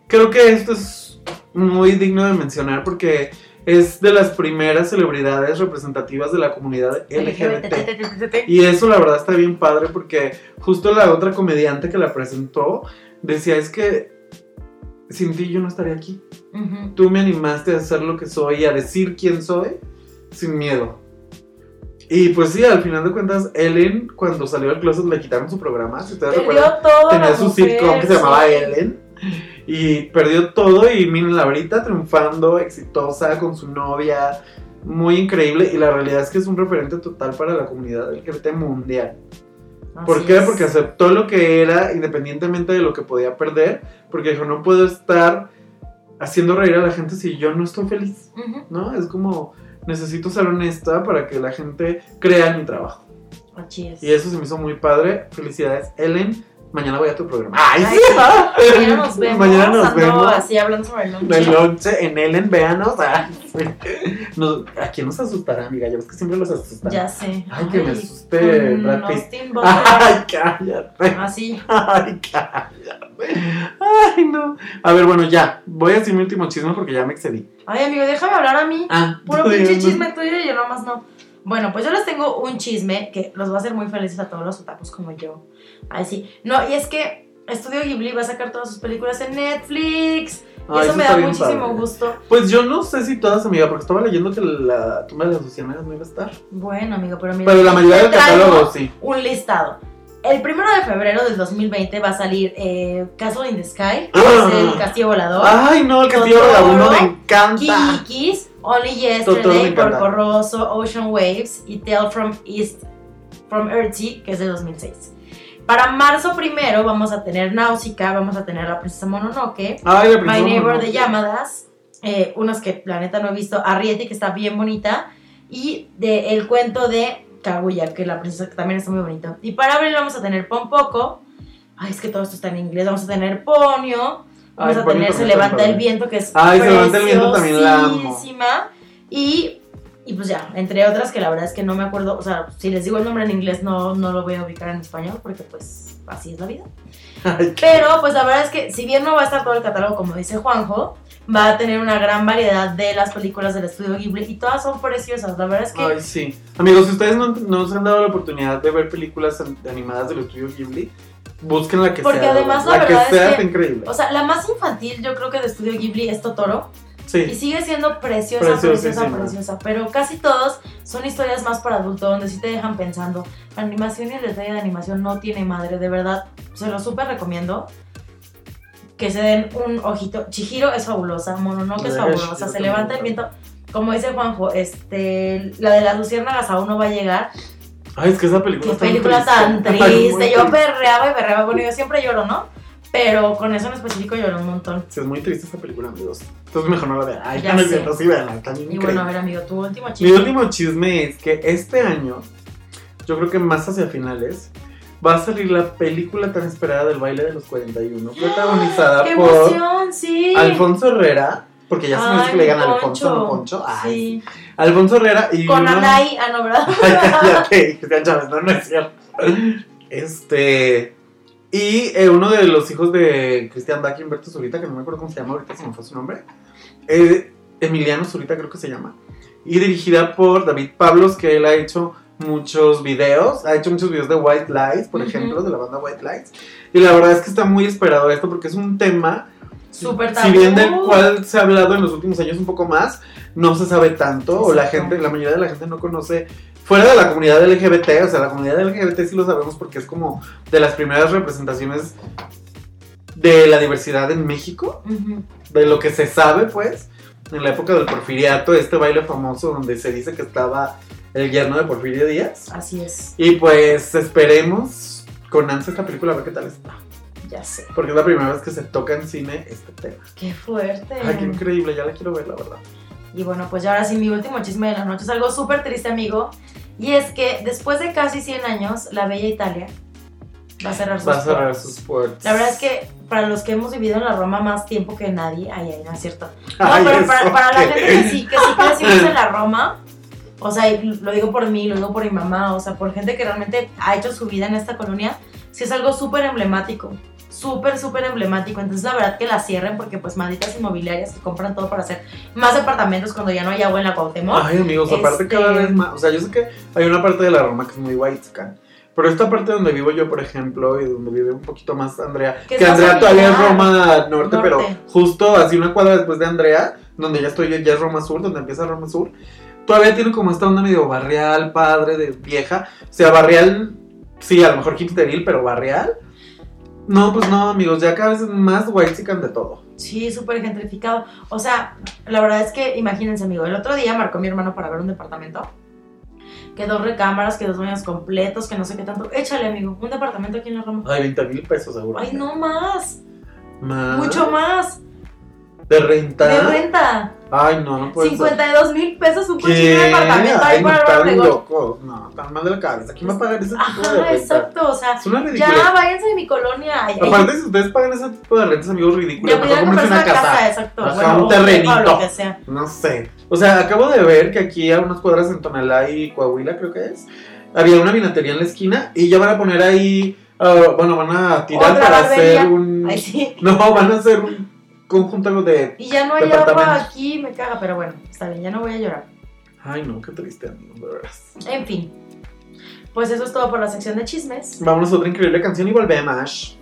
Creo que esto es muy digno de mencionar porque es de las primeras celebridades representativas de la comunidad LGBT. Y eso la verdad está bien padre porque justo la otra comediante que la presentó decía es que sin ti yo no estaría aquí. Tú me animaste a ser lo que soy y a decir quién soy sin miedo. Y pues sí, al final de cuentas, Ellen, cuando salió del closet, le quitaron su programa. Si ustedes recuerdan, tenía su mujer, sitcom que se llamaba sí. Ellen. Y perdió todo. Y mírenla ahorita triunfando, exitosa, con su novia. Muy increíble. Y la realidad es que es un referente total para la comunidad LGBT mundial. ¿Por qué? es. Porque aceptó lo que era independientemente de lo que podía perder. Porque dijo, no puedo estar haciendo reír a la gente si yo no estoy feliz. ¿No? Es como, necesito ser honesta para que la gente crea en mi trabajo. Así es. Y eso se me hizo muy padre. Felicidades, Ellen. Mañana voy a tu programa. ¡Ay, Ay, sí! sí. Mañana nos vemos. Mañana nos ando vemos. así hablando sobre el lonche. El lonche en Ellen, véanos. Ay, sí. Nos- ¿A quién nos asustará, amiga? Ya ves que siempre los asustan. Ya sé. Ay, que me asusté, Brad Pitt. Ay, cállate. Así. Ay, cállate. Ay, no. A ver, bueno, ya. Voy a decir mi último chisme porque ya me excedí. Ay, amigo, déjame hablar a mí. Ah, Puro pinche chisme tuyo y yo nomás no. Bueno, pues yo les tengo un chisme que los va a hacer muy felices a todos los otakus como yo. Ay, sí. No, y es que Estudio Ghibli va a sacar todas sus películas en Netflix. Y eso me da muchísimo padre. gusto. Pues yo no sé si todas, amiga, porque estaba leyendo que la tumba de las lucianas no iba a estar. Bueno, amigo, pero mira. Pero la mayoría del catálogo sí. Un listado. El primero de febrero del 2020 va a salir eh, Castle in the Sky, que Ah. es el castillo volador. Ay, no, el castillo vagabundo me encanta. Kikis, Only Yesterday. Porco Rosso, Ocean Waves y Tale from East from Earthsea, que es de 2006. Para marzo primero vamos a tener Náusica, vamos a tener La Princesa Mononoke, la My Neighbor Mononoke. de Yamadas, eh, unos que la neta no he visto, Arrietty, que está bien bonita, y de El cuento de Kaguya, que la princesa que también está muy bonita. Y para abril vamos a tener Pompoco, ay, es que todo esto está en inglés, vamos a tener Ponyo, vamos Ay, a tener Se levanta el viento, que es Ay, Se levanta el viento también la amo. Y, y pues ya, entre otras que la verdad es que no me acuerdo, o sea, si les digo el nombre en inglés no, no lo voy a ubicar en español, porque pues así es la vida. Pero pues la verdad es que si bien no va a estar todo el catálogo como dice Juanjo, va a tener una gran variedad de las películas del estudio Ghibli y todas son preciosas. La verdad es que Ay, sí. Amigos, si ustedes no, no se han dado la oportunidad de ver películas an- animadas del estudio Ghibli, busquen la que Porque sea. además la la que es sea que- está increíble. o sea, la más infantil yo creo que de estudio Ghibli es Totoro y sigue siendo preciosa, preciosa, preciosa, pero casi todos son historias más para adultos donde sí te dejan pensando. La animación y el detalle de animación no tiene madre, de verdad, se lo súper recomiendo. Que se den un ojito. Chihiro es fabulosa, Mononoke es fabulosa, se levanta el viento. Como dice Juanjo, este, la de las luciérnagas aún no va a llegar. Ay, es que esa película Qué película tan triste. Muy triste. Yo perreaba y perreaba. Bueno, yo siempre lloro, ¿no? Pero con eso en específico lloro un montón. Sí, es muy triste esa película, amigos. Entonces mejor no la vean. Ay, Ya ya veanla, está bien Y increíble. bueno, a ver, amigo, tu último Mi chiste. último chisme es que este año, yo creo que más hacia finales, va a salir la película tan esperada del baile de los 41, protagonizada ¡Qué por emoción! Sí. Alfonso Herrera, porque ya se me que le mi Alfonso, no Poncho. Ay, Sí. Alfonso Herrera y. Con uno- Anaí, ah, no, ¿verdad? Ay, cállate, Cristian Chávez, no, no es cierto. Este. Y eh, uno de los hijos de Cristian Humberto Zurita, que no me acuerdo cómo se llama ahorita, se me fue su nombre. eh, Emiliano Zurita, creo que se llama. Y dirigida por David Pablos, que él ha hecho muchos videos. Ha hecho muchos videos de White Lies, por Ujú. ejemplo, de la banda White Lies. Y la verdad es que está muy esperado esto porque es un tema. Súper Si bien del cual se ha hablado en los últimos años un poco más, no se sabe tanto, o la Exacto. gente, la mayoría de la gente no conoce, fuera de la comunidad LGBT, o sea, la comunidad LGBT sí lo sabemos porque es como de las primeras representaciones de la diversidad en México, de lo que se sabe, pues, en la época del porfiriato, este baile famoso donde se dice que estaba el yerno de Porfirio Díaz. Así es, Y pues esperemos con ansia esta película a ver qué tal está, ya sé. porque es la primera vez que se toca en cine este tema. Qué fuerte. Ay, qué increíble, ya la quiero ver, la verdad. Y bueno, pues ya ahora sí, mi último chisme de la noche es algo súper triste, amigo. Y es que después de casi 100 años, la bella Italia va a cerrar sus Va a cerrar puertas. sus puertas. La verdad es que para los que hemos vivido en la Roma más tiempo que nadie, ay, ay, no es cierto. No, Ay, pero para, para la gente que sí, que sí crecimos en la Roma, o sea, lo digo por mí, lo digo por mi mamá, o sea, por gente que realmente ha hecho su vida en esta colonia, sí es algo súper emblemático. Súper, súper emblemático. Entonces, la verdad que la cierren porque, pues, malditas inmobiliarias que compran todo para hacer más departamentos cuando ya no hay agua en la Cuauhtémoc. Ay, amigos, aparte Este- cada vez más. O sea, yo sé que hay una parte de la Roma que es muy white Pero esta parte donde vivo yo, por ejemplo, y donde vive un poquito más Andrea, Que Andrea todavía es. Roma norte, pero Norte. justo así una cuadra después de Andrea, donde ya estoy yo, ya es Roma Sur, donde empieza Roma Sur, todavía tiene como esta onda medio barrial, padre, de vieja. O sea, barrial, sí, a lo mejor hipsteril, pero barrial. No, pues no, amigos, ya cada vez más white de todo. Sí, súper gentrificado. O sea, la verdad es que, imagínense, amigo, el otro día marcó mi hermano para ver un departamento. que dos recámaras, que dos baños completos, que no sé qué tanto. Échale, amigo, un departamento aquí en la Roma. Ay, 20 mil pesos seguro. Ay, no más, Más. mucho más. ¿De renta? De renta. Ay, no, no puede ser. 52 mil pesos un cochino ¿Qué? departamento ahí Ay, para no, locos. No, están mal de la cabeza. ¿Quién va a pagar ese tipo de Ajá, renta? exacto, o sea, Es una ya váyanse de mi colonia. Ay, Aparte, si ustedes pagan ese tipo de rentas, amigos, ridículos, ya pudieran comprarse una casa, casa. exacto. Ajá, bueno, un o terrenito. o lo que sea. No sé. O sea, acabo de ver que aquí a unas cuadras en Tonalá y Coahuila, creo que es, había una vinatería en la esquina y ya van a poner ahí, ah, bueno, van a tirar Otra para barbería. hacer un... Ay, sí. No, van a hacer un conjunto de... Y ya no hay agua aquí, me caga, pero bueno, está bien, ya no voy a llorar. Ay, no, qué triste, amigo, de veras. En fin, pues eso es todo por la sección de chismes. Vámonos a otra increíble canción y volvemos.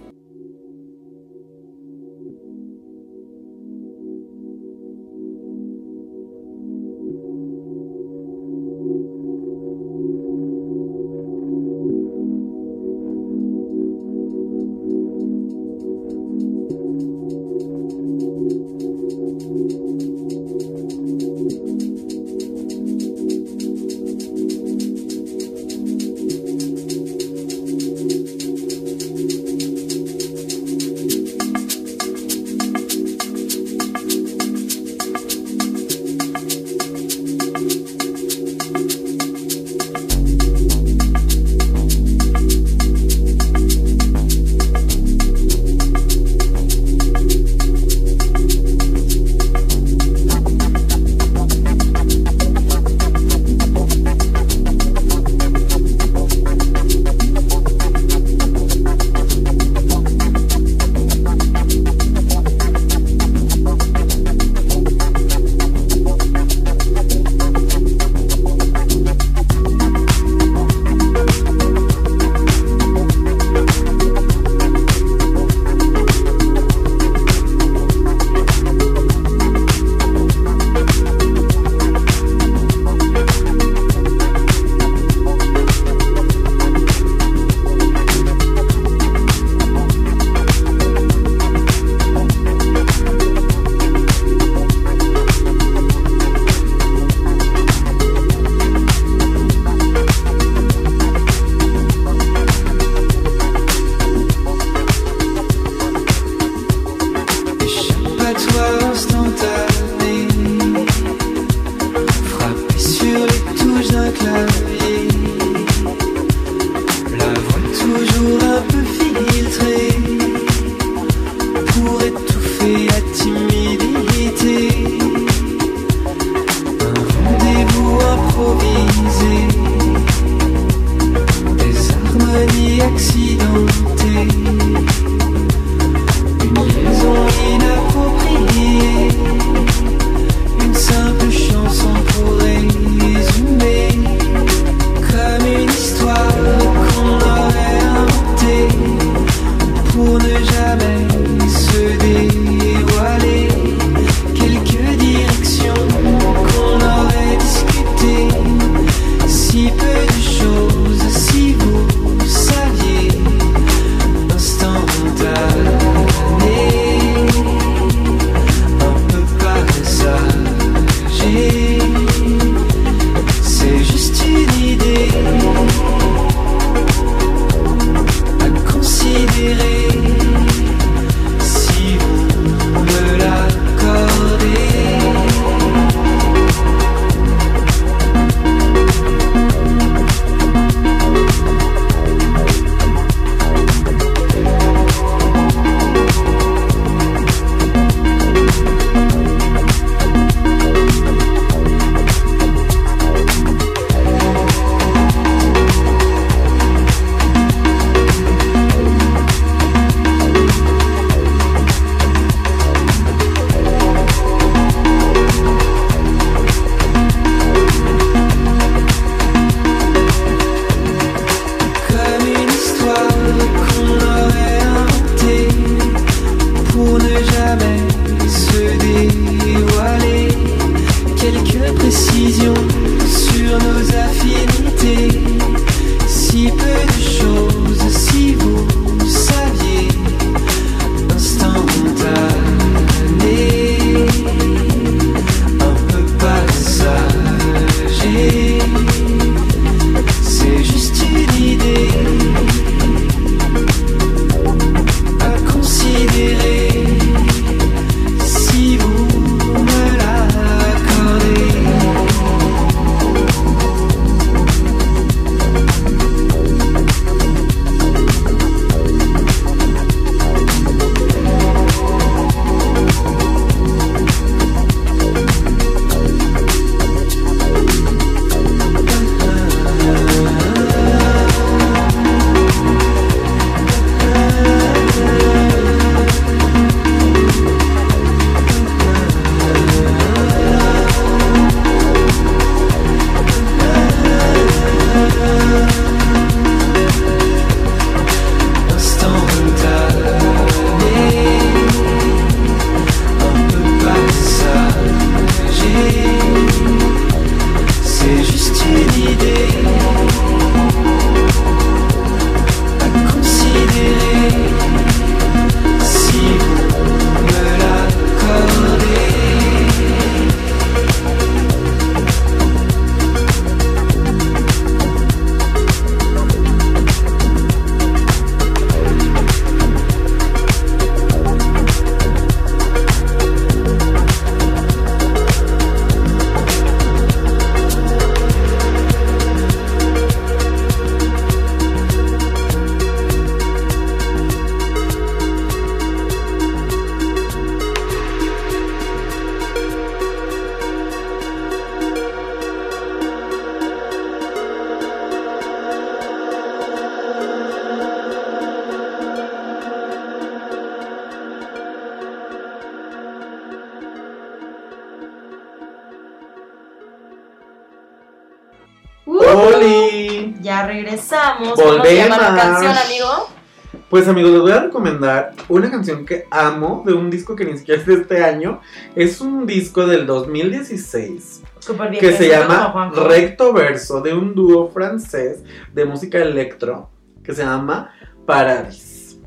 Pues amigos, les voy a recomendar una canción que amo de un disco que ni siquiera es de este año. Es un disco del 2016 Súper bien. que se llama. Recto Verso de un dúo francés de música electro que se llama Paradis.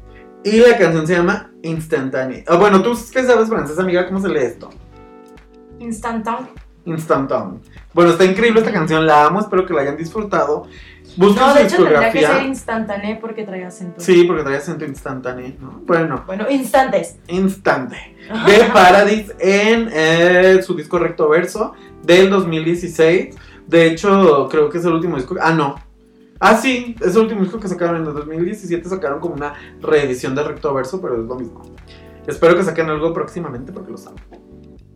Y la canción se llama Instantanée. Ah, bueno, tú qué sabes francés, amiga, ¿cómo se lee esto? Instantan. Instantanée. Bueno, está increíble esta canción, la amo, espero que la hayan disfrutado. Busquen No, de hecho tendría que ser instantáneo porque trae acento. Sí, porque trae acento instantáneo, ¿no? Bueno, Bueno, instantes. instante. de Paradis en eh, su disco Recto Verso del 2016. De hecho, creo que es el último disco. Ah, no. Ah, sí, es el último disco que sacaron en el 2017. Sacaron como una reedición de Recto Verso, pero es lo mismo. Espero que saquen algo próximamente porque lo saben.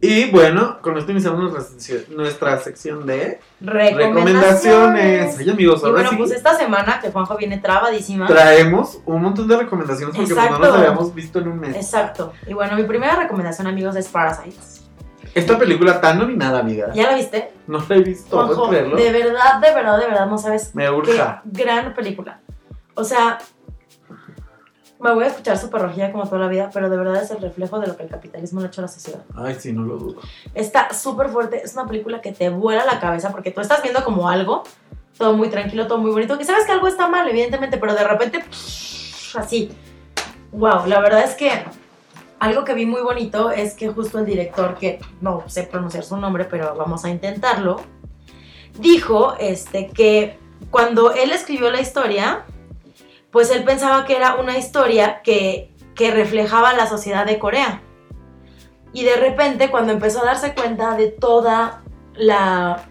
Y bueno, con esto iniciamos nuestra sección, nuestra sección de recomendaciones. Ay, amigos, Y ahora bueno, sí pues esta semana que Juanjo viene trabadísima. traemos un montón de recomendaciones porque pues, no nos habíamos visto en un mes. Exacto. Y bueno, mi primera recomendación, amigos, es Parasites. Esta película tan nominada, amiga. ¿Ya la viste? No la he visto, de verdad, de verdad, de verdad, no sabes Me urja. gran película. O sea, me voy a escuchar súper rojilla como toda la vida, pero de verdad es el reflejo de lo que el capitalismo le ha hecho a la sociedad. Ay, sí, no lo dudo. Está súper fuerte, es una película que te vuela la cabeza porque tú estás viendo como algo, todo muy tranquilo, todo muy bonito, que sabes que algo está mal, evidentemente, pero de repente, así. Wow, la verdad es que algo que vi muy bonito es que justo el director, que no sé pronunciar su nombre, pero vamos a intentarlo, dijo este, que cuando él escribió la historia, pues él pensaba que era una historia que, que reflejaba la sociedad de Corea. Y de repente, cuando empezó a darse cuenta de toda la,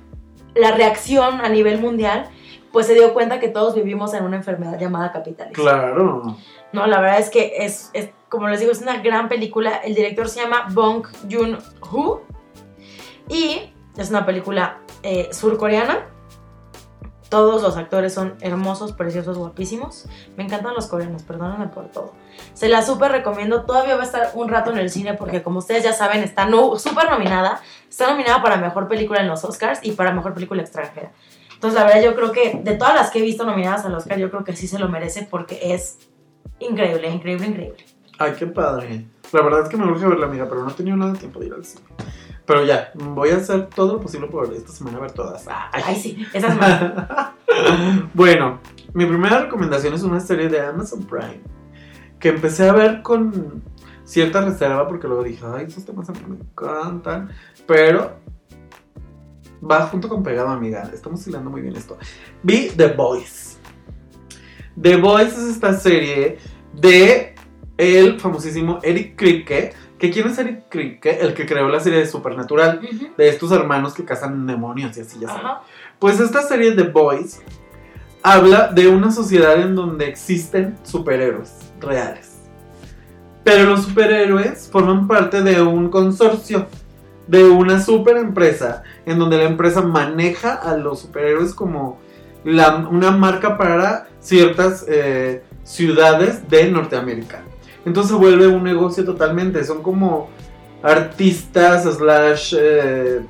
la reacción a nivel mundial, pues se dio cuenta que todos vivimos en una enfermedad llamada capitalismo. Claro. No, la verdad es que es, es, como les digo, es una gran película. El director se llama Bong Joon-ho y es una película eh, surcoreana. Todos los actores son hermosos, preciosos, guapísimos. Me encantan los coreanos, perdónenme por todo. Se la súper recomiendo. Todavía va a estar un rato en el cine porque, como ustedes ya saben, está no, súper nominada. Está nominada para Mejor Película en los Oscars y para Mejor Película Extranjera. Entonces, la verdad, yo creo que de todas las que he visto nominadas al Oscar, yo creo que sí se lo merece porque es increíble, increíble, increíble. Ay, qué padre. La verdad es que me urge verla, amiga, pero no he tenido nada de tiempo de ir al cine. Pero ya, voy a hacer todo lo posible por esta semana ver todas. Ay. Ay, sí, esa es más. bueno, mi primera recomendación es una serie de Amazon Prime que empecé a ver con cierta reserva porque luego dije, ay, esos temas a mí me encantan, pero va junto con pegado, amiga. Estamos hilando muy bien esto. Vi The Voice. The Voice es esta serie de el famosísimo Eric Kripke. ¿Que quién es Eric Kripke? El que creó la serie de Supernatural, de estos hermanos que cazan demonios y así, ya saben. Pues esta serie The Boys habla de una sociedad en donde existen superhéroes reales. Pero los superhéroes forman parte de un consorcio, de una super empresa, en donde la empresa maneja a los superhéroes como la- una marca para ciertas eh, ciudades de Norteamérica. Entonces se vuelve un negocio totalmente, son como artistas, slash eh,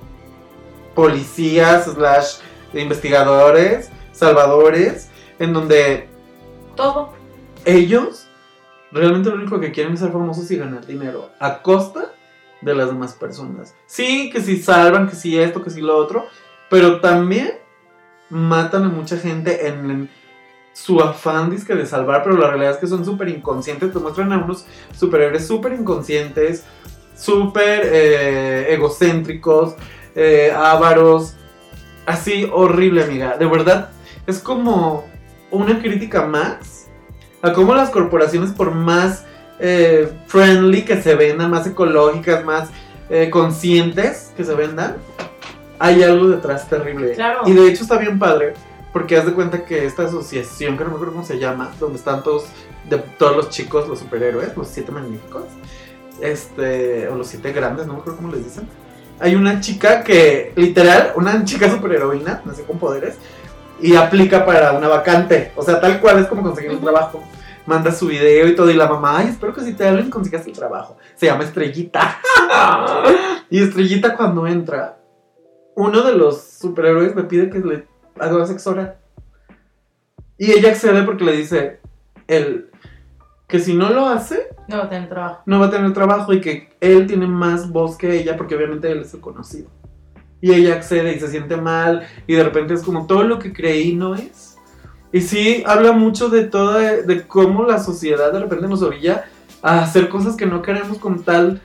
policías, slash investigadores, salvadores, en donde Todo. ellos realmente lo único que quieren es ser famosos y ganar dinero a costa de las demás personas. Sí, que si salvan, que si esto, que si lo otro, pero también matan a mucha gente en, en su afán dizque, de salvar, pero la realidad es que son súper inconscientes, te muestran a unos superhéroes súper inconscientes, súper eh, egocéntricos, eh, ávaros, así horrible, amiga. De verdad, es como una crítica más a cómo las corporaciones, por más eh, friendly que se vendan, más ecológicas, más eh, conscientes que se vendan, hay algo detrás terrible. Claro. Y de hecho está bien padre, porque haz de cuenta que esta asociación, que no me acuerdo cómo se llama, donde están todos, de, todos los chicos, los superhéroes, los siete magníficos, este, o los siete grandes, no me acuerdo cómo les dicen. Hay una chica que, literal, una chica superheroína, nació con poderes, y aplica para una vacante. O sea, tal cual es como conseguir un trabajo. Manda su video y todo, y la mamá, ay, espero que si te hablen consigas el trabajo. Se llama Estrellita. y Estrellita cuando entra, uno de los superhéroes le pide que le haga sexo oral. Y ella accede porque le dice él que si no lo hace, No va a tener trabajo. no va a tener trabajo y que él tiene más voz que ella porque obviamente él es el conocido. Y ella accede y se siente mal y de repente es como todo lo que creí no es. Y sí, habla mucho de toda, de cómo la sociedad de repente nos orilla a hacer cosas que no queremos con tal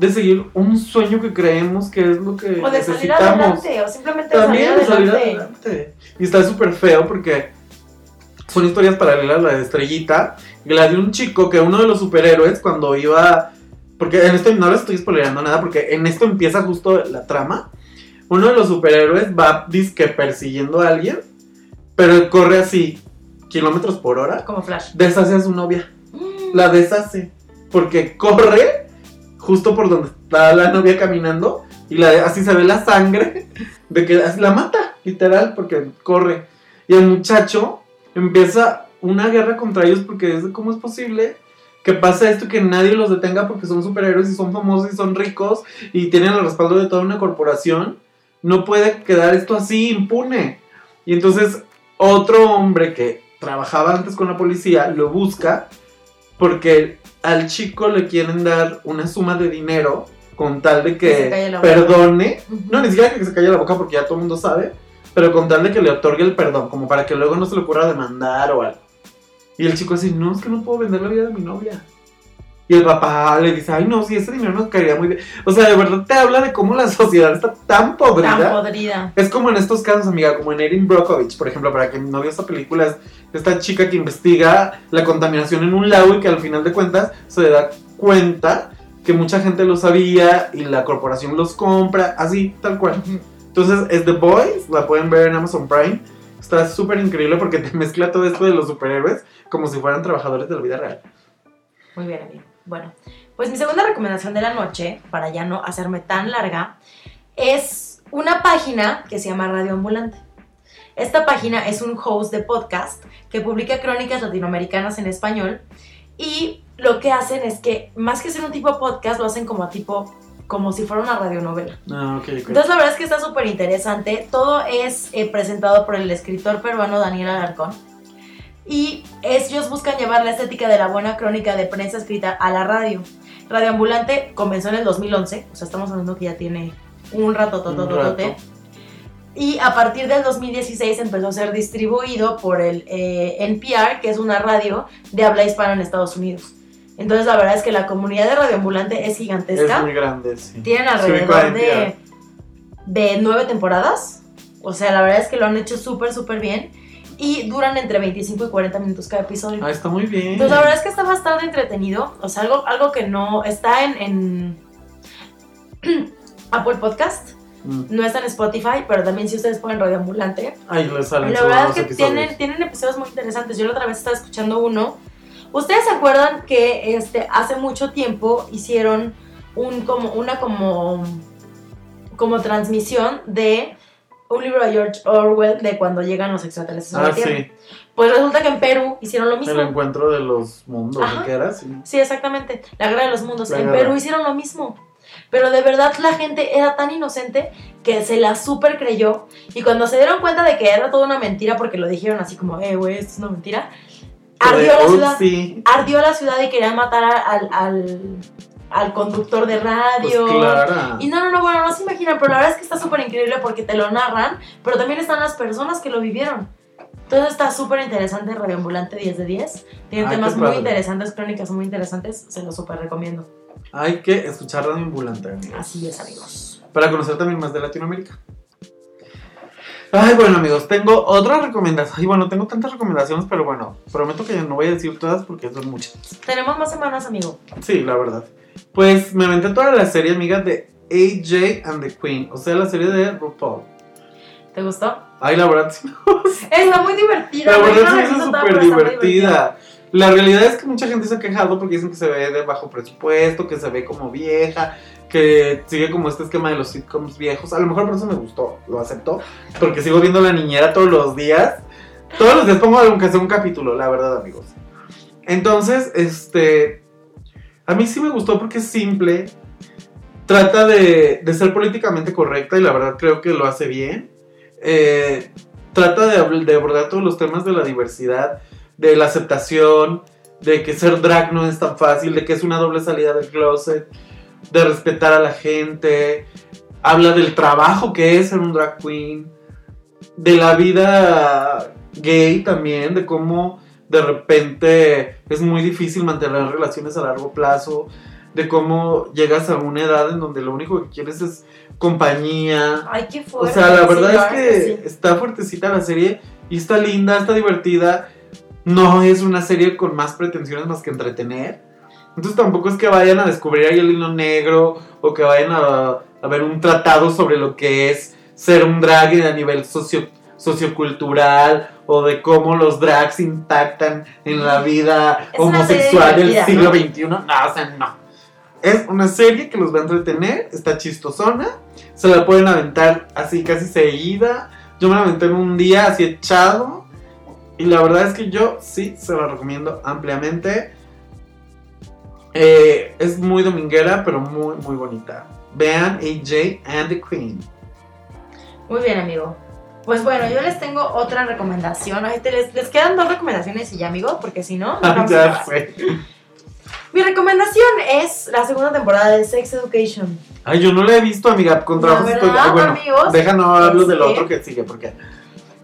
de seguir un sueño que creemos que es lo que O de salir necesitamos. adelante, o simplemente También salir de salir adelante. adelante. Y está súper feo porque son historias paralelas a la de Estrellita. La de un chico que uno de los superhéroes cuando iba... Porque en esto no le estoy spoilerando nada porque en esto empieza justo la trama. Uno de los superhéroes va disque persiguiendo a alguien, pero corre así, kilómetros por hora, Como Flash. deshace a su novia. Mm. La deshace. Porque corre justo por donde está la novia caminando y la, así se ve la sangre de que la mata, literal, porque corre. Y el muchacho empieza una guerra contra ellos porque es cómo es posible que pase esto que nadie los detenga porque son superhéroes y son famosos y son ricos y tienen el respaldo de toda una corporación. No puede quedar esto así impune. Y entonces otro hombre que trabajaba antes con la policía lo busca porque al chico le quieren dar una suma de dinero con tal de Que perdone. No, ni siquiera que se calle la boca porque ya todo el mundo sabe, pero con tal de que le otorgue el perdón, como para que luego no se le ocurra demandar o algo. Y el chico así, no, es que no puedo vender la vida de mi novia. Y el papá le dice, ay no, si ese dinero nos caería muy bien. O sea, de verdad te habla de cómo la sociedad está tan podrida. Tan podrida. Es como en estos casos, amiga, como en Erin Brockovich, por ejemplo, para quien no vio esta película, es esta chica que investiga la contaminación en un lago y que al final de cuentas se da cuenta que mucha gente lo sabía y la corporación los compra, así, tal cual. Entonces, es The Boys, la pueden ver en Amazon Prime. Está súper increíble porque te mezcla todo esto de los superhéroes como si fueran trabajadores de la vida real. Muy bien, amigo. Bueno, pues mi segunda recomendación de la noche, para ya no hacerme tan larga, es una página que se llama Radio Ambulante. Esta página es un host de podcast que publica crónicas latinoamericanas en español y lo que hacen es que más que ser un tipo de podcast lo hacen como tipo como si fuera una radionovela. Ah, ok, ok. Entonces la verdad es que está súper interesante. Todo es eh, presentado por el escritor peruano Daniel Alarcón. Y ellos buscan llevar la estética de la buena crónica de prensa escrita a la radio. Radio Ambulante comenzó en el 2011, o sea, estamos hablando que ya tiene un rato, Un totototote. rato. Y a partir del 2016 empezó a ser distribuido por el eh, NPR, que es una radio de habla hispana en Estados Unidos. Entonces la verdad es que la comunidad de Radio Ambulante es gigantesca. Es muy grande, sí. Tienen alrededor de, de nueve temporadas. O sea, la verdad es que lo han hecho súper, súper bien. Y duran entre 25 y 40 minutos cada episodio. Ah, está muy bien. Entonces, la verdad es que está bastante entretenido. O sea, algo, algo que no está en, en Apple Podcast. Mm. No está en Spotify, pero también si ustedes ponen Radio Ambulante. Ahí les salen La verdad es que episodios. tienen, tienen episodios muy interesantes. Yo la otra vez estaba escuchando uno. ¿Ustedes se acuerdan que este, hace mucho tiempo hicieron un, como, una como, como transmisión de un libro de George Orwell de cuando llegan los extraterrestres a Ah, la Tierra? sí. Pues resulta que en Perú hicieron lo mismo. El encuentro de los mundos. ¿qué era? Sí. Sí, exactamente. La guerra de los mundos. La en guerra. Perú hicieron lo mismo. Pero de verdad la gente era tan inocente que se la super creyó. Y cuando se dieron cuenta de que era toda una mentira, porque lo dijeron así como, eh, güey, esto es una mentira, ardió la ciudad. Ardió la ciudad y querían matar a- al, al, al conductor de Pues radio. claro. Y no, no, no, bueno, no se imaginan, pero la verdad es que está súper increíble porque te lo narran, pero también están las personas que lo vivieron. Entonces está súper interesante Radio Ambulante 10 de 10. Tiene Ay, temas muy padre. interesantes, crónicas muy interesantes, se los súper recomiendo. Hay que escuchar Radio Ambulante, amigos. Así es, amigos. Para conocer también más de Latinoamérica. Ay, bueno, amigos, tengo otra recomendación. Ay, bueno, tengo tantas recomendaciones, pero bueno, prometo que no voy a decir todas porque son muchas. Tenemos más semanas, amigo. Sí, la verdad. Pues me aventé toda la serie, amiga, de AJ and the Queen, o sea, la serie de RuPaul. ¿Te gustó? Ay, la verdad, sí. Está muy divertida. La verdad hizo toda, súper divertida. La realidad es que mucha gente se ha quejado porque dicen que se ve de bajo presupuesto, que se ve como vieja, que sigue como este esquema de los sitcoms viejos. A lo mejor por eso me gustó, lo acepto, porque sigo viendo La Niñera todos los días. Todos los días pongo aunque sea un capítulo, la verdad, amigos. Entonces, este... A mí sí me gustó porque es simple. Trata de, ser políticamente correcta y la verdad creo que lo hace bien. Eh, trata de abordar todos los temas de la diversidad, de la aceptación, de que ser drag no es tan fácil, de que es una doble salida del closet, de respetar a la gente, habla del trabajo que es ser un drag queen, de la vida gay también, de cómo de repente es muy difícil mantener relaciones a largo plazo, de cómo llegas a una edad en donde lo único que quieres es compañía. Ay, qué O fuerte. sea, la Sí, verdad es que sí. está fuertecita la serie y está linda, está divertida. No es una serie con más pretensiones más que entretener. Entonces tampoco es que vayan a descubrir ahí el hilo negro o que vayan a, a ver un tratado sobre lo que es ser un drag a nivel socio, sociocultural o de cómo los drags impactan en la vida Es homosexual del siglo XXI. No, o sea, no. Es una serie que los va a entretener, está chistosona, se la pueden aventar así casi seguida. Yo me la aventé en un día así echado. Y la verdad es que yo sí se la recomiendo ampliamente. Eh, es muy dominguera, pero muy, muy bonita. Vean AJ and the Queen. Muy bien, amigo. Pues bueno, yo les tengo otra recomendación. Les, les quedan dos recomendaciones y ya, amigo, porque si no, vamos ya. Mi recomendación es la segunda temporada de Sex Education. Ay, yo no la he visto, amiga. Con trabajo estoy. Ay, bueno, amigos, déjanos hablo del otro que sigue, porque.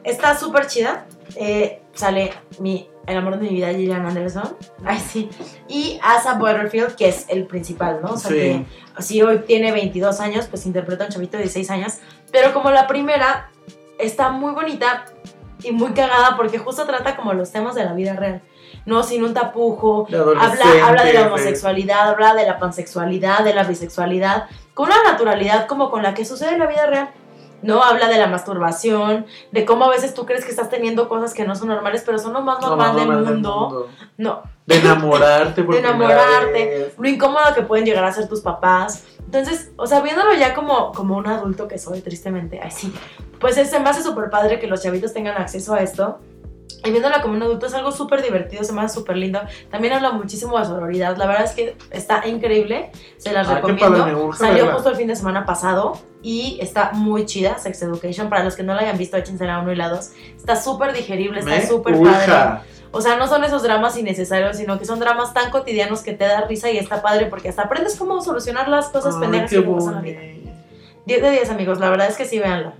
Está súper chida. Eh, sale mi, el amor de mi vida, Gillian Anderson. Ay, sí. Y Asa Butterfield, que es el principal, ¿no? O sea, Sí. que si hoy tiene 22 años, pues interpreta a un chavito de 16 años. Pero como la primera, está muy bonita y muy cagada porque justo trata como los temas de la vida real. No sin un tapujo, habla, habla de la homosexualidad, habla de la pansexualidad, de la bisexualidad, con una naturalidad como con la que sucede en la vida real. No habla de la masturbación, de cómo a veces tú crees que estás teniendo cosas que no son normales, pero son lo más normal, del, mundo. No, De enamorarte por de enamorarte, lo incómodo que pueden llegar a ser tus papás. Entonces, o sea, viéndolo ya como, como un adulto que soy, tristemente, ay sí, pues es, se me hace súper padre que los chavitos tengan acceso a esto. Y viéndolo como un adulto es algo súper divertido, se me hace súper lindo. También habla muchísimo de sororidad, la verdad es que está increíble, se las Ay, qué recomiendo. Salió verla. justo el fin de semana pasado y está muy chida, Sex Education. Para los que no la hayan visto, échense la 1 y la 2. Está súper digerible, está súper padre. O sea, no son esos dramas innecesarios, sino que son dramas tan cotidianos que te da risa y está padre porque hasta aprendes cómo solucionar las cosas Ay, pendejas que pasan en la vida. bonito. 10 de 10, amigos, la verdad es que sí, véanla.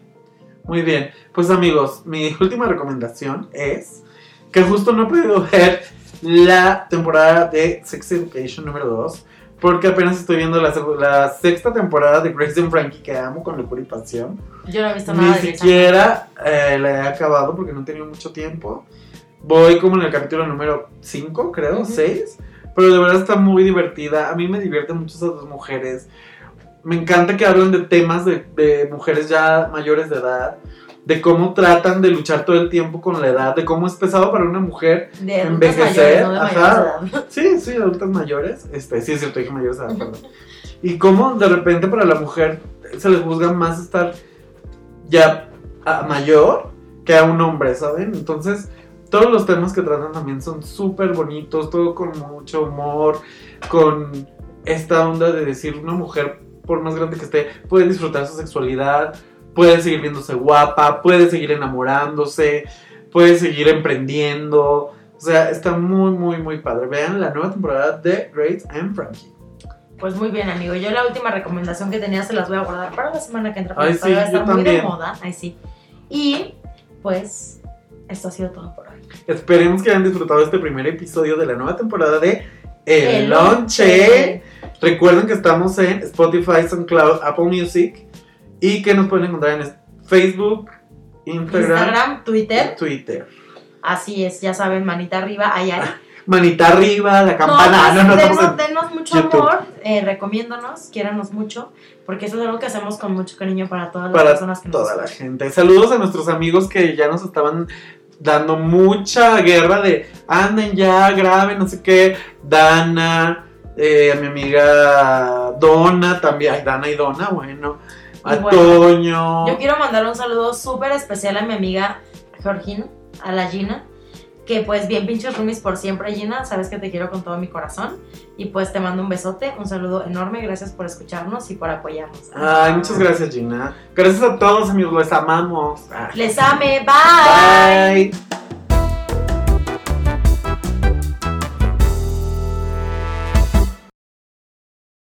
Muy bien, pues amigos, mi última recomendación es que justo no he podido ver la temporada de Sex Education número 2 porque apenas estoy viendo la, la sexta temporada de Grace and Frankie que amo con locura y pasión. Yo no he visto Ni nada de Grey's siquiera eh, la he acabado porque no he tenido mucho tiempo. Voy como en el capítulo número 5, creo, Ujú. 6. Pero de verdad está muy divertida. A mí me divierten mucho esas dos mujeres. Me encanta que hablan de temas de, de mujeres ya mayores de edad. De cómo tratan de luchar todo el tiempo con la edad. De cómo es pesado para una mujer. De Envejecer, mayores, no de ajá. mayores de edad. Sí, sí, adultas mayores. Este, sí, es cierto, dije mayores de edad, perdón. Y cómo de repente para la mujer se les juzga más estar ya a- mayor que a un hombre, ¿saben? Entonces, todos los temas que tratan también son súper bonitos, todo con mucho humor, con esta onda de decir una mujer, por más grande que esté, puede disfrutar su sexualidad, puede seguir viéndose guapa, puede seguir enamorándose, puede seguir emprendiendo. O sea, está muy, muy, muy padre. Vean la nueva temporada de Grace and Frankie. Pues muy bien, amigo. Yo la última recomendación que tenía se las voy a guardar para la semana que entra. Porque sí, va a yo estar muy de moda. Ay, sí. Y pues esto ha sido todo por hoy. Esperemos que hayan disfrutado este primer episodio de la nueva temporada de El, Lonche. Recuerden que estamos en Spotify, SoundCloud, Apple Music y que nos pueden encontrar en Facebook, Instagram, Instagram, Twitter. Twitter. Así es, ya saben, manita arriba, ahí. Manita arriba, la No, campana. pues, No, no, denos, mucho YouTube. amor, eh, recomiéndonos, quiéranos mucho, porque eso es algo que hacemos con mucho cariño para todas las para personas que nos toda la gente. Saludos a nuestros amigos que ya nos estaban dando mucha guerra de anden ya, graben, no sé qué. Dana, eh, a mi amiga Donna también. Ay, Dana y Donna, bueno. A bueno, Toño. Yo quiero mandar un saludo súper especial a mi amiga Georgina, a la Gina, Que pues bien, pinches roomies por siempre, Gina. Sabes que te quiero con todo mi corazón. Y pues te mando un besote, un saludo enorme. Gracias por escucharnos y por apoyarnos. Ay, muchas gracias, Gina. Gracias a todos, amigos. Les amamos. Les ame. Bye. Bye.